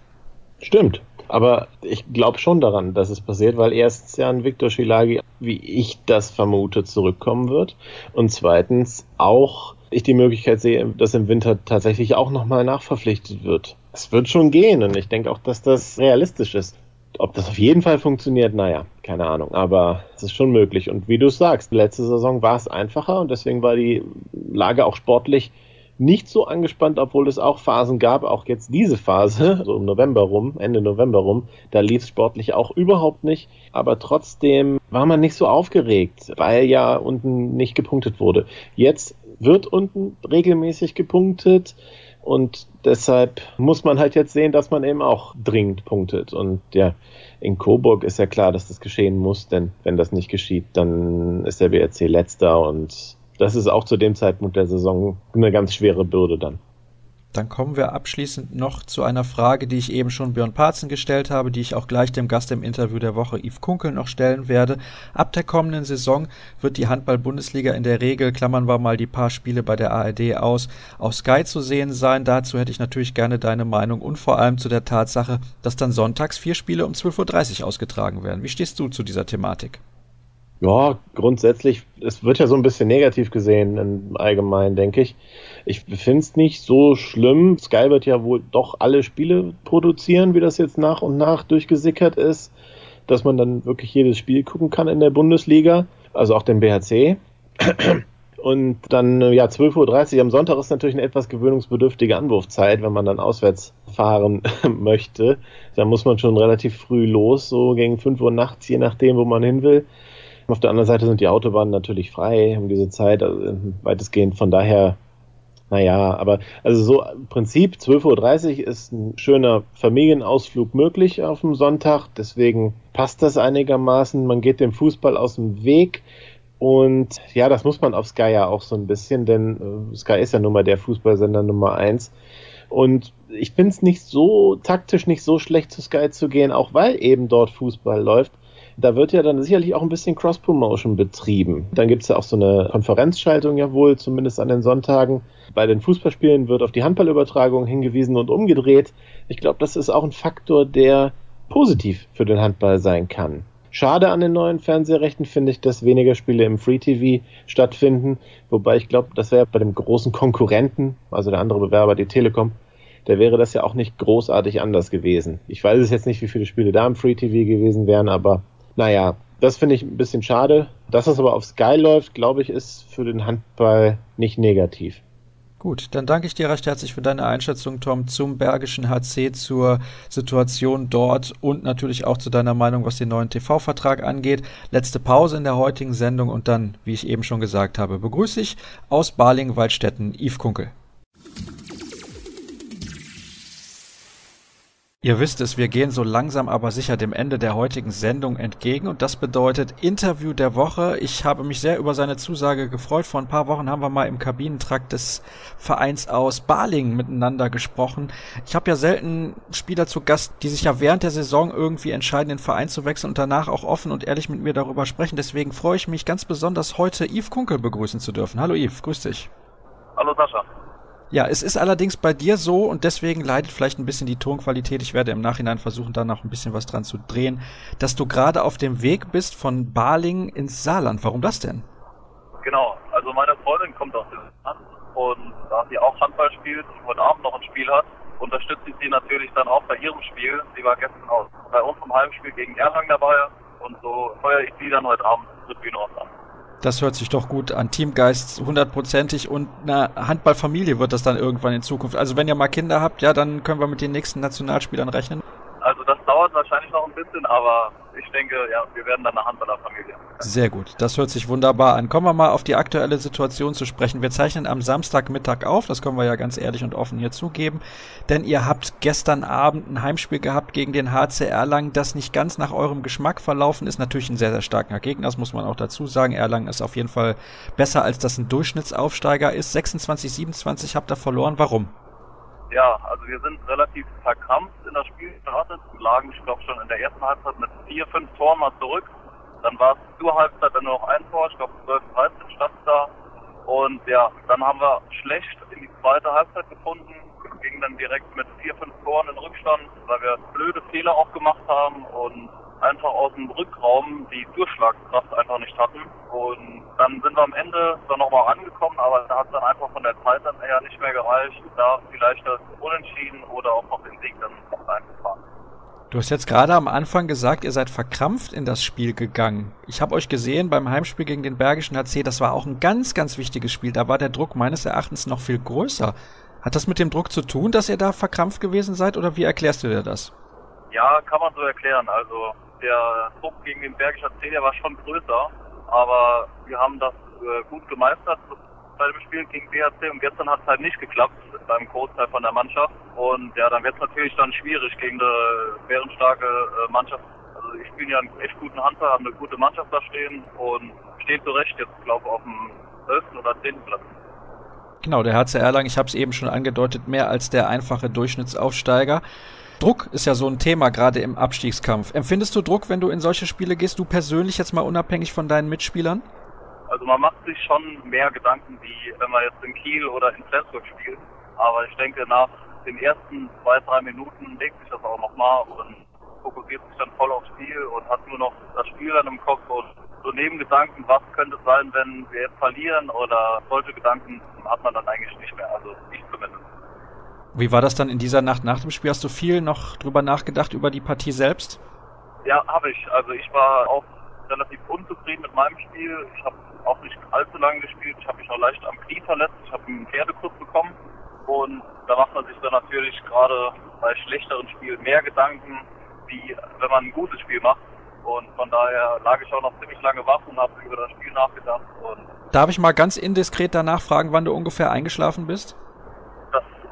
Stimmt. Aber ich glaube schon daran, dass es passiert, weil erstens ja ein Viktor Schilagi, wie ich das vermute, zurückkommen wird. Und zweitens auch ich die Möglichkeit sehe, dass im Winter tatsächlich auch nochmal nachverpflichtet wird. Es wird schon gehen und ich denke auch, dass das realistisch ist. Ob das auf jeden Fall funktioniert, naja, keine Ahnung. Aber es ist schon möglich. Und wie du sagst, letzte Saison war es einfacher und deswegen war die Lage auch sportlich nicht so angespannt, obwohl es auch Phasen gab, auch jetzt diese Phase, so im November rum, Ende November rum, da lief es sportlich auch überhaupt nicht, aber trotzdem war man nicht so aufgeregt, weil ja unten nicht gepunktet wurde. Jetzt wird unten regelmäßig gepunktet. Und deshalb muss man halt jetzt sehen, dass man eben auch dringend punktet. Und ja, in Coburg ist ja klar, dass das geschehen muss, denn wenn das nicht geschieht, dann ist der BRC letzter und das ist auch zu dem Zeitpunkt der Saison eine ganz schwere Bürde dann. Dann kommen wir abschließend noch zu einer Frage, die ich eben schon Björn Parzen gestellt habe, die ich auch gleich dem Gast im Interview der Woche Yves Kunkel noch stellen werde. Ab der kommenden Saison wird die Handball-Bundesliga in der Regel, klammern wir mal die paar Spiele bei der ARD aus, auf Sky zu sehen sein. Dazu hätte ich natürlich gerne deine Meinung und vor allem zu der Tatsache, dass dann sonntags vier Spiele um 12.30 Uhr ausgetragen werden. Wie stehst du zu dieser Thematik? Ja, grundsätzlich, es wird ja so ein bisschen negativ gesehen im Allgemeinen, denke ich. Ich finde es nicht so schlimm. Sky wird ja wohl doch alle Spiele produzieren, wie das jetzt nach und nach durchgesickert ist, dass man dann wirklich jedes Spiel gucken kann in der Bundesliga, also auch den BHC. Und dann, ja, 12.30 Uhr am Sonntag ist natürlich eine etwas gewöhnungsbedürftige Anwurfzeit, wenn man dann auswärts fahren möchte. Da muss man schon relativ früh los, so gegen 5 Uhr nachts, je nachdem, wo man hin will. Auf der anderen Seite sind die Autobahnen natürlich frei um diese Zeit, also weitestgehend. Von daher, naja, aber also so im Prinzip 12.30 Uhr ist ein schöner Familienausflug möglich auf dem Sonntag. Deswegen passt das einigermaßen. Man geht dem Fußball aus dem Weg. Und ja, das muss man auf Sky ja auch so ein bisschen, denn äh, Sky ist ja nun mal der Fußballsender Nummer eins. Und ich finde es nicht so taktisch nicht so schlecht zu Sky zu gehen, auch weil eben dort Fußball läuft. Da wird ja dann sicherlich auch ein bisschen Cross-Promotion betrieben. Dann gibt es ja auch so eine Konferenzschaltung ja wohl, zumindest an den Sonntagen. Bei den Fußballspielen wird auf die Handballübertragung hingewiesen und umgedreht. Ich glaube, das ist auch ein Faktor, der positiv für den Handball sein kann. Schade an den neuen Fernsehrechten finde ich, dass weniger Spiele im Free TV stattfinden. Wobei ich glaube, das wäre bei dem großen Konkurrenten, also der andere Bewerber, die Telekom, da wäre das ja auch nicht großartig anders gewesen. Ich weiß es jetzt nicht, wie viele Spiele da im Free TV gewesen wären, aber naja, das finde ich ein bisschen schade. Dass es aber auf Sky läuft, glaube ich, ist für den Handball nicht negativ. Gut, dann danke ich dir recht herzlich für deine Einschätzung, Tom, zum Bergischen HC, zur Situation dort und natürlich auch zu deiner Meinung, was den neuen TV-Vertrag angeht. Letzte Pause in der heutigen Sendung und dann, wie ich eben schon gesagt habe, begrüße ich aus Baling-Waldstätten Yves Kunkel. Ihr wisst es, wir gehen so langsam aber sicher dem Ende der heutigen Sendung entgegen und das bedeutet Interview der Woche. Ich habe mich sehr über seine Zusage gefreut. Vor ein paar Wochen haben wir mal im Kabinentrakt des Vereins aus Balingen miteinander gesprochen. Ich habe ja selten Spieler zu Gast, die sich ja während der Saison irgendwie entscheiden, den Verein zu wechseln und danach auch offen und ehrlich mit mir darüber sprechen. Deswegen freue ich mich ganz besonders heute Yves Kunkel begrüßen zu dürfen. Hallo Yves, grüß dich. Hallo Sascha. Ja, es ist allerdings bei dir so und deswegen leidet vielleicht ein bisschen die Tonqualität. Ich werde im Nachhinein versuchen, da noch ein bisschen was dran zu drehen, dass du gerade auf dem Weg bist von Baling ins Saarland. Warum das denn? Genau, also meine Freundin kommt aus dem Saarland und da sie auch Handball spielt und heute Abend noch ein Spiel hat, unterstütze ich sie natürlich dann auch bei ihrem Spiel. Sie war gestern auch bei unserem Heimspiel gegen Erlangen dabei und so feuere ich sie dann heute Abend Tribüne aus an. Das hört sich doch gut an. Teamgeist hundertprozentig und eine Handballfamilie wird das dann irgendwann in Zukunft. Also wenn ihr mal Kinder habt, ja, dann können wir mit den nächsten Nationalspielern rechnen. Dauert wahrscheinlich noch ein bisschen, aber ich denke, ja, wir werden dann eine Handballerfamilie. Sehr gut, das hört sich wunderbar an. Kommen wir mal auf die aktuelle Situation zu sprechen. Wir zeichnen am Samstagmittag auf, das können wir ja ganz ehrlich und offen hier zugeben, denn ihr habt gestern Abend ein Heimspiel gehabt gegen den HC Erlangen, das nicht ganz nach eurem Geschmack verlaufen ist. Natürlich ein sehr, sehr starker Gegner, das muss man auch dazu sagen. Erlangen ist auf jeden Fall besser, als das ein Durchschnittsaufsteiger ist. 26, 27 habt ihr verloren. Warum? Ja, also wir sind relativ verkrampft in das Spiel gestartet, lagen, ich glaube, schon in der ersten Halbzeit mit vier, fünf Toren mal zurück. Dann war es zur Halbzeit dann nur noch ein Tor, ich glaube 12, 13 stand da. Und ja, dann haben wir schlecht in die zweite Halbzeit gefunden, gingen dann direkt mit vier, fünf Toren in Rückstand, weil wir blöde Fehler auch gemacht haben und einfach aus dem Rückraum die Durchschlagskraft einfach nicht hatten. Und dann sind wir am Ende dann nochmal angekommen, aber da hat dann einfach von der Zeit dann eher nicht mehr gereicht, da vielleicht das Unentschieden oder auch noch den Sieg dann einzufahren. Du hast jetzt gerade am Anfang gesagt, ihr seid verkrampft in das Spiel gegangen. Ich habe euch gesehen beim Heimspiel gegen den Bergischen HC, das war auch ein ganz, ganz wichtiges Spiel. Da war der Druck meines Erachtens noch viel größer. Hat das mit dem Druck zu tun, dass ihr da verkrampft gewesen seid oder wie erklärst du dir das? Ja, kann man so erklären. Also der Druck gegen den Bergischer C, der war schon größer, aber wir haben das äh, gut gemeistert bei dem Spiel gegen BHC und gestern hat es halt nicht geklappt beim Großteil von der Mannschaft und ja, dann wird es natürlich dann schwierig gegen eine bärenstarke äh, Mannschaft. Also ich spiele ja einen echt guten Hunter, haben eine gute Mannschaft da stehen und stehen zu Recht jetzt, glaube ich, auf dem 11. oder 10. Platz. Genau, der HC Erlangen, ich habe es eben schon angedeutet, mehr als der einfache Durchschnittsaufsteiger. Druck ist ja so ein Thema, gerade im Abstiegskampf. Empfindest du Druck, wenn du in solche Spiele gehst, du persönlich jetzt mal unabhängig von deinen Mitspielern? Also man macht sich schon mehr Gedanken, wie wenn man jetzt in Kiel oder in Flensburg spielt. Aber ich denke, nach den ersten zwei, drei Minuten legt sich das auch nochmal und fokussiert sich dann voll aufs Spiel und hat nur noch das Spiel dann im Kopf und so Nebengedanken, was könnte es sein, wenn wir jetzt verlieren oder solche Gedanken hat man dann eigentlich nicht mehr, also ich zumindest. Wie war das dann in dieser Nacht nach dem Spiel? Hast du viel noch drüber nachgedacht über die Partie selbst? Ja, habe ich. Also ich war auch relativ unzufrieden mit meinem Spiel. Ich habe auch nicht allzu lange gespielt. Ich habe mich noch leicht am Knie verletzt. Ich habe einen Pferdekuss bekommen. Und da macht man sich dann natürlich gerade bei schlechteren Spielen mehr Gedanken, wie wenn man ein gutes Spiel macht. Und von daher lag ich auch noch ziemlich lange wach und habe über das Spiel nachgedacht. Und Darf ich mal ganz indiskret danach fragen, wann du ungefähr eingeschlafen bist?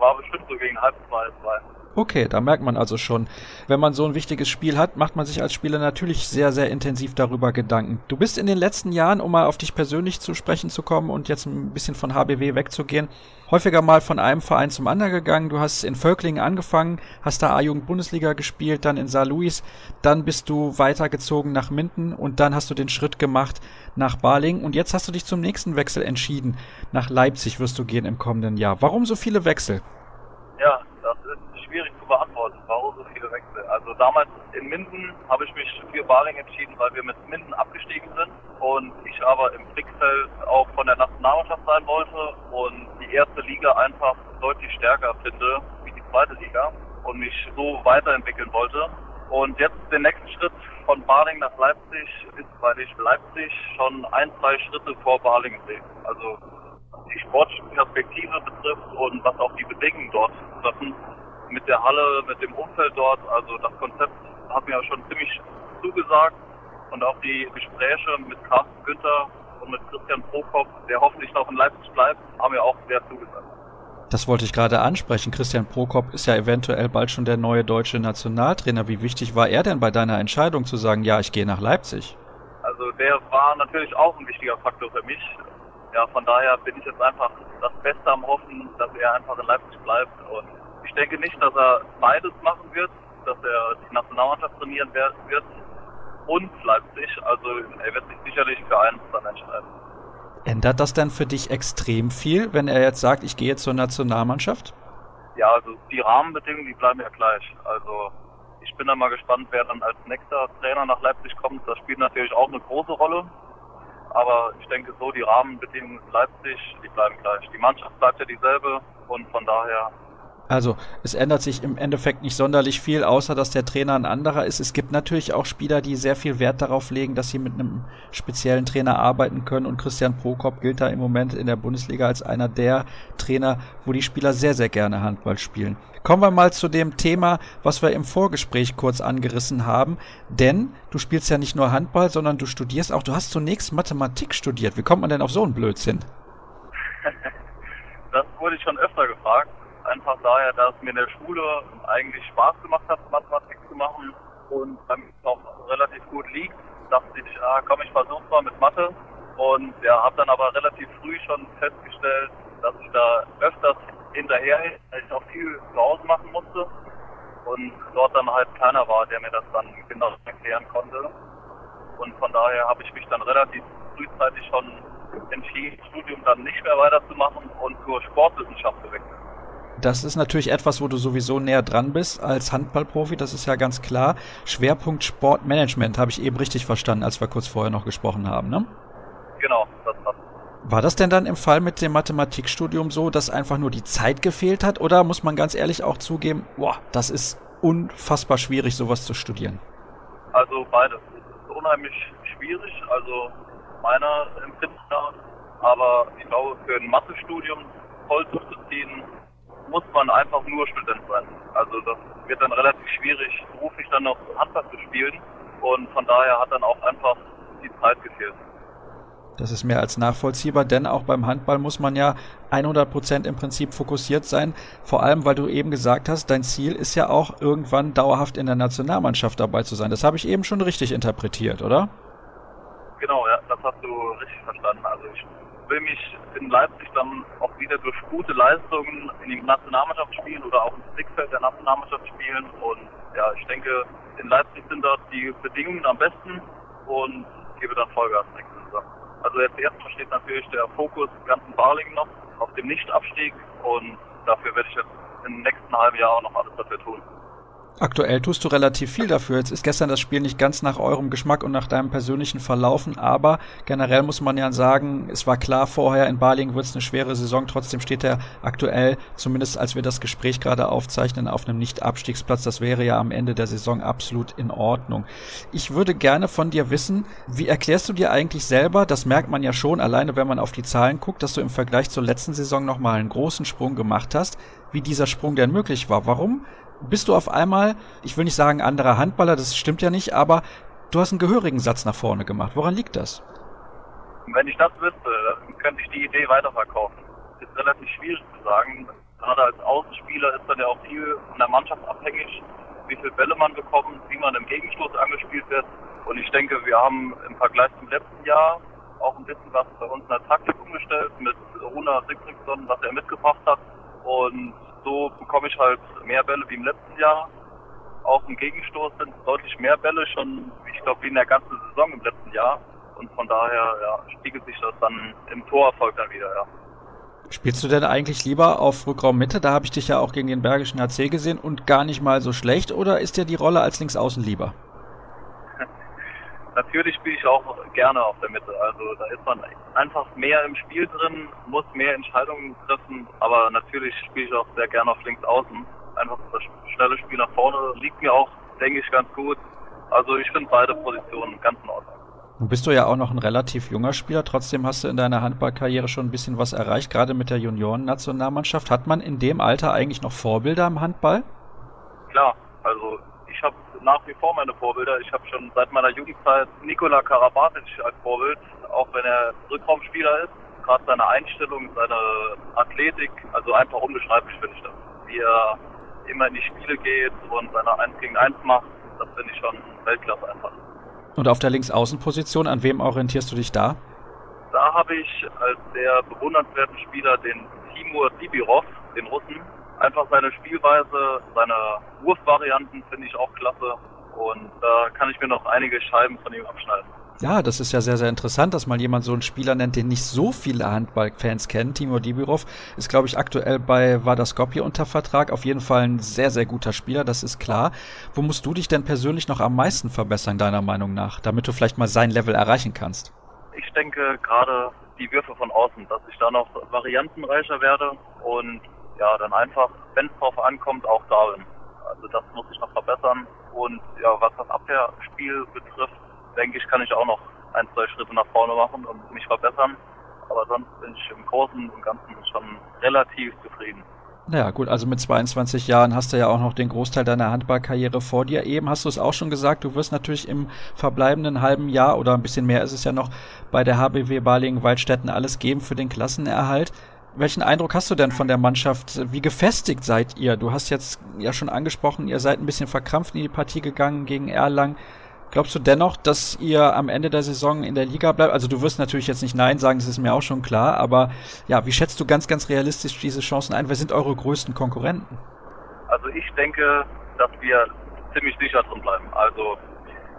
War bestimmt so gegen halb zwei, zwei. Okay, da merkt man also schon, wenn man so ein wichtiges Spiel hat, macht man sich als Spieler natürlich sehr, sehr intensiv darüber Gedanken. Du bist in den letzten Jahren, um mal auf dich persönlich zu sprechen zu kommen und jetzt ein bisschen von HBW wegzugehen, häufiger mal von einem Verein zum anderen gegangen. Du hast in Völklingen angefangen, hast da A-Jugend-Bundesliga gespielt, dann in Saar Louis, dann bist du weitergezogen nach Minden und dann hast du den Schritt gemacht nach Baling und jetzt hast du dich zum nächsten Wechsel entschieden. Nach Leipzig wirst du gehen im kommenden Jahr. Warum so viele Wechsel? Ja, das ist schwierig beantworten. Warum so viele Wechsel? Also damals in Minden habe ich mich für Baling entschieden, weil wir mit Minden abgestiegen sind und ich aber im Blickfeld auch von der Nationalmannschaft sein wollte und die erste Liga einfach deutlich stärker finde wie die zweite Liga und mich so weiterentwickeln wollte. Und jetzt den nächsten Schritt von Baling nach Leipzig ist, weil ich Leipzig schon ein, zwei Schritte vor Baling sehe. Also die Sportperspektive betrifft und was auch die Bedingungen dort treffen. Mit der Halle, mit dem Umfeld dort, also das Konzept hat mir schon ziemlich zugesagt und auch die Gespräche mit Carsten Günther und mit Christian Prokop, der hoffentlich noch in Leipzig bleibt, haben mir auch sehr zugesagt. Das wollte ich gerade ansprechen. Christian Prokop ist ja eventuell bald schon der neue deutsche Nationaltrainer. Wie wichtig war er denn bei deiner Entscheidung zu sagen, ja, ich gehe nach Leipzig? Also der war natürlich auch ein wichtiger Faktor für mich ja, von daher bin ich jetzt einfach das Beste am Hoffen, dass er einfach in Leipzig bleibt. Und ich denke nicht, dass er beides machen wird, dass er die Nationalmannschaft trainieren wird und Leipzig. Also er wird sich sicherlich für eins dann entscheiden. Ändert das denn für dich extrem viel, wenn er jetzt sagt, ich gehe jetzt zur Nationalmannschaft? Ja, also die Rahmenbedingungen, die bleiben ja gleich. Also ich bin da mal gespannt, wer dann als nächster Trainer nach Leipzig kommt. Das spielt natürlich auch eine große Rolle. Aber ich denke so, die Rahmenbedingungen in Leipzig, die bleiben gleich. Die Mannschaft bleibt ja dieselbe und von daher Also es ändert sich im Endeffekt nicht sonderlich viel, außer dass der Trainer ein anderer ist. Es gibt natürlich auch Spieler, die sehr viel Wert darauf legen, dass sie mit einem speziellen Trainer arbeiten können. Und Christian Prokop gilt da im Moment in der Bundesliga als einer der Trainer, wo die Spieler sehr, sehr gerne Handball spielen. Kommen wir mal zu dem Thema, was wir im Vorgespräch kurz angerissen haben. Denn du spielst ja nicht nur Handball, sondern du studierst auch, du hast zunächst Mathematik studiert. Wie kommt man denn auf so einen Blödsinn? Das wurde ich schon öfter gefragt einfach daher, dass mir in der Schule eigentlich Spaß gemacht hat, Mathematik zu machen und damit auch relativ gut liegt, dachte ich, ah, komm, ich versuch's mal mit Mathe und ja, habe dann aber relativ früh schon festgestellt, dass ich da öfters hinterher, weil ich auch viel zu Hause machen musste und dort dann halt keiner war, der mir das dann genau erklären konnte. Und von daher habe ich mich dann relativ frühzeitig schon entschieden, Studium dann nicht mehr weiterzumachen und zur Sportwissenschaft zu wechseln. Das ist natürlich etwas, wo du sowieso näher dran bist als Handballprofi, das ist ja ganz klar. Schwerpunkt Sportmanagement habe ich eben richtig verstanden, als wir kurz vorher noch gesprochen haben, ne? Genau, das passt. War das denn dann im Fall mit dem Mathematikstudium so, dass einfach nur die Zeit gefehlt hat? Oder muss man ganz ehrlich auch zugeben, boah, das ist unfassbar schwierig, sowas zu studieren? Also beides. Es ist unheimlich schwierig, also meiner Empfinden nach. Aber ich glaube, für ein Mathestudium voll durchzuziehen, muss man einfach nur Student sein. Also das wird dann relativ schwierig, beruflich dann noch Handball zu spielen. Und von daher hat dann auch einfach die Zeit gefehlt. Das ist mehr als nachvollziehbar, denn auch beim Handball muss man ja 100% im Prinzip fokussiert sein. Vor allem, weil du eben gesagt hast, dein Ziel ist ja auch irgendwann dauerhaft in der Nationalmannschaft dabei zu sein. Das habe ich eben schon richtig interpretiert, oder? Genau, ja, das hast du richtig verstanden. Also ich will mich in Leipzig dann auch wieder durch gute Leistungen in die Nationalmannschaft spielen oder auch ins Blickfeld der Nationalmannschaft spielen. Und ja, ich denke, in Leipzig sind dort die Bedingungen am besten und gebe dann Vollgas nächste Saison. Also jetzt erstmal steht natürlich der Fokus ganz in Barlingen noch auf dem Nichtabstieg und dafür werde ich jetzt im nächsten halben Jahr auch noch alles dafür tun. Aktuell tust du relativ viel dafür. Jetzt ist gestern das Spiel nicht ganz nach eurem Geschmack und nach deinem persönlichen Verlaufen, aber generell muss man ja sagen, es war klar vorher, in Balingen wird es eine schwere Saison. Trotzdem steht er aktuell, zumindest als wir das Gespräch gerade aufzeichnen, auf einem Nicht-Abstiegsplatz. Das wäre ja am Ende der Saison absolut in Ordnung. Ich würde gerne von dir wissen, wie erklärst du dir eigentlich selber, das merkt man ja schon alleine, wenn man auf die Zahlen guckt, dass du im Vergleich zur letzten Saison nochmal einen großen Sprung gemacht hast, wie dieser Sprung denn möglich war. Warum bist du auf einmal, ich will nicht sagen anderer Handballer, das stimmt ja nicht, aber du hast einen gehörigen Satz nach vorne gemacht. Woran liegt das? Wenn ich das wüsste, dann könnte ich die Idee weiterverkaufen. Ist relativ schwierig zu sagen. Gerade als Außenspieler ist dann ja auch viel von der Mannschaft abhängig, wie viele Bälle man bekommt, wie man im Gegenstoß angespielt wird. Und ich denke, wir haben im Vergleich zum letzten Jahr auch ein bisschen was bei uns in der Taktik umgestellt mit Runa Sigridsson, was er mitgebracht hat. Und so bekomme ich halt mehr Bälle wie im letzten Jahr. Auch im Gegenstoß sind deutlich mehr Bälle, schon, ich glaube, wie in der ganzen Saison im letzten Jahr. Und von daher ja, spiegelt sich das dann im Torerfolg dann wieder, ja. Spielst du denn eigentlich lieber auf Rückraum Mitte? Da habe ich dich ja auch gegen den Bergischen HC gesehen und gar nicht mal so schlecht. Oder ist dir die Rolle als Linksaußen lieber? Natürlich spiele ich auch gerne auf der Mitte. Also da ist man einfach mehr im Spiel drin, muss mehr Entscheidungen treffen, aber natürlich spiele ich auch sehr gerne auf links außen. Einfach das schnelle Spiel nach vorne liegt mir auch, denke ich, ganz gut. Also ich finde beide Positionen ganz in Ordnung. Nun bist du ja auch noch ein relativ junger Spieler, trotzdem hast du in deiner Handballkarriere schon ein bisschen was erreicht, gerade mit der Juniorennationalmannschaft. Hat man in dem Alter eigentlich noch Vorbilder im Handball? Klar, also nach wie vor meine Vorbilder. Ich habe schon seit meiner Jugendzeit Nikola Karabatic als Vorbild, auch wenn er Rückraumspieler ist. Gerade seine Einstellung, seine Athletik, also einfach unbeschreiblich finde ich das. Wie er immer in die Spiele geht und seine 1 gegen 1 macht, das finde ich schon Weltklasse einfach. Und auf der Linksaußenposition, an wem orientierst du dich da? Da habe ich als sehr bewundernswerten Spieler den Timur Dibirov, den Russen, einfach seine Spielweise, seine Wurfvarianten finde ich auch klasse. Und da kann ich mir noch einige Scheiben von ihm abschneiden. Ja, das ist ja sehr, sehr interessant, dass mal jemand so einen Spieler nennt, den nicht so viele Handballfans kennen. Timo Dibirov ist, glaube ich, aktuell bei Vardar Skopje unter Vertrag. Auf jeden Fall ein sehr, sehr guter Spieler, das ist klar. Wo musst du dich denn persönlich noch am meisten verbessern, deiner Meinung nach, damit du vielleicht mal sein Level erreichen kannst? Ich denke gerade die Würfe von außen, dass ich da noch variantenreicher werde und ja, dann einfach, wenn es drauf ankommt, auch da bin. Also das muss ich noch verbessern. Und ja, was das Abwehrspiel betrifft, denke ich, kann ich auch noch ein, zwei Schritte nach vorne machen und mich verbessern. Aber sonst bin ich im Großen und Ganzen schon relativ zufrieden. Naja, gut, also mit 22 Jahren hast du ja auch noch den Großteil deiner Handballkarriere vor dir. Eben hast du es auch schon gesagt, du wirst natürlich im verbleibenden halben Jahr oder ein bisschen mehr ist es ja noch bei der HBW Balingen-Waldstätten alles geben für den Klassenerhalt. Welchen Eindruck hast du denn von der Mannschaft? Wie gefestigt seid ihr? Du hast jetzt ja schon angesprochen, ihr seid ein bisschen verkrampft in die Partie gegangen gegen Erlangen. Glaubst du dennoch, dass ihr am Ende der Saison in der Liga bleibt? Also du wirst natürlich jetzt nicht Nein sagen, das ist mir auch schon klar, aber ja, wie schätzt du ganz, ganz realistisch diese Chancen ein? Wer sind eure größten Konkurrenten? Also ich denke, dass wir ziemlich sicher drin bleiben. Also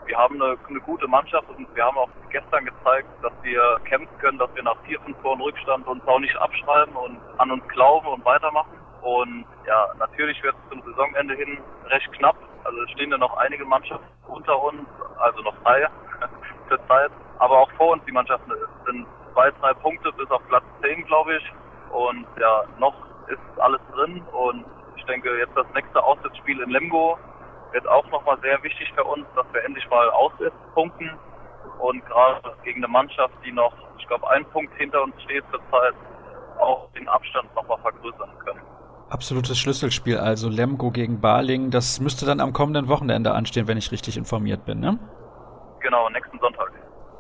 wir haben eine, eine, gute Mannschaft und wir haben auch gestern gezeigt, dass wir kämpfen können, dass wir nach vier, fünf Toren Rückstand uns auch nicht abschreiben und an uns glauben und weitermachen. Und ja, natürlich wird es zum Saisonende hin recht knapp. Also stehen ja noch einige Mannschaften unter uns, also noch drei zur Zeit. Aber auch vor uns die Mannschaften sind zwei, drei Punkte bis auf Platz 10, glaube ich. Und ja, noch ist alles drin. Und ich denke, jetzt das nächste Auswärtsspiel in Lemgo wird auch nochmal sehr wichtig für uns, dass wir endlich mal auswärts punkten. Und gerade gegen eine Mannschaft, die noch, ich glaube, ein Punkt hinter uns steht zurzeit, auch den Abstand nochmal vergrößern können. Absolutes Schlüsselspiel, also Lemgo gegen Baling. Das müsste dann am kommenden Wochenende anstehen, wenn ich richtig informiert bin, ne? Genau, nächsten Sonntag.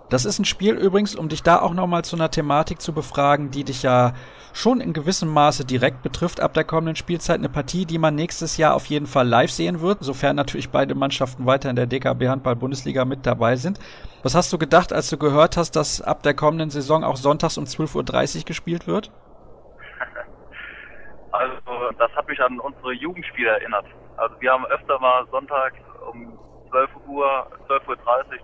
Das ist ein Spiel übrigens, um dich da auch nochmal zu einer Thematik zu befragen, die dich ja schon in gewissem Maße direkt betrifft ab der kommenden Spielzeit. Eine Partie, die man nächstes Jahr auf jeden Fall live sehen wird, sofern natürlich beide Mannschaften weiter in der DKB Handball Bundesliga mit dabei sind. Was hast du gedacht, als du gehört hast, dass ab der kommenden Saison auch sonntags um 12.30 Uhr gespielt wird? Also das hat mich an unsere Jugendspiele erinnert. Also wir haben öfter mal Sonntag um 12 Uhr, 12.30 Uhr,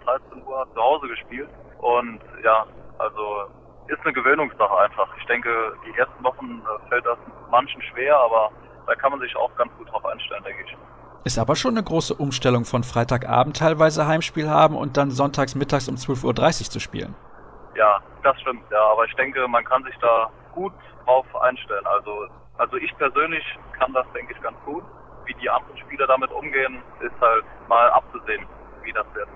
13 Uhr zu Hause gespielt. Und ja, also ist eine Gewöhnungssache einfach. Ich denke, die ersten Wochen äh, fällt das manchen schwer, aber da kann man sich auch ganz gut drauf einstellen, denke ich. Ist aber schon eine große Umstellung von Freitagabend teilweise Heimspiel haben und dann sonntags mittags um 12.30 Uhr zu spielen. Ja, das stimmt, ja, aber ich denke, man kann sich da gut drauf einstellen. Also also ich persönlich kann das, denke ich, ganz gut. Wie die anderen Spieler damit umgehen, ist halt mal abzusehen, wie das wird.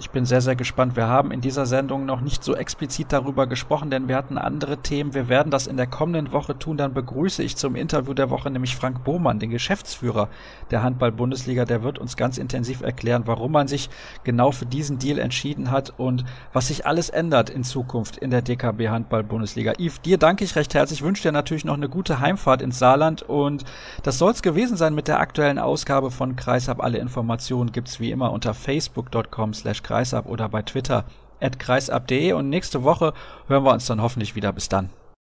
Ich bin sehr, sehr gespannt. Wir haben in dieser Sendung noch nicht so explizit darüber gesprochen, denn wir hatten andere Themen. Wir werden das in der kommenden Woche tun. Dann begrüße ich zum Interview der Woche nämlich Frank Bohmann, den Geschäftsführer der Handball-Bundesliga. Der wird uns ganz intensiv erklären, warum man sich genau für diesen Deal entschieden hat und was sich alles ändert in Zukunft in der DKB Handball-Bundesliga. Yves, dir danke ich recht herzlich. Ich wünsche dir natürlich noch eine gute Heimfahrt ins Saarland und das soll es gewesen sein mit der aktuellen Ausgabe von Kreisab. Alle Informationen gibt's wie immer unter facebook.com slash kreisab oder bei Twitter at kreisab.de und nächste Woche hören wir uns dann hoffentlich wieder. Bis dann.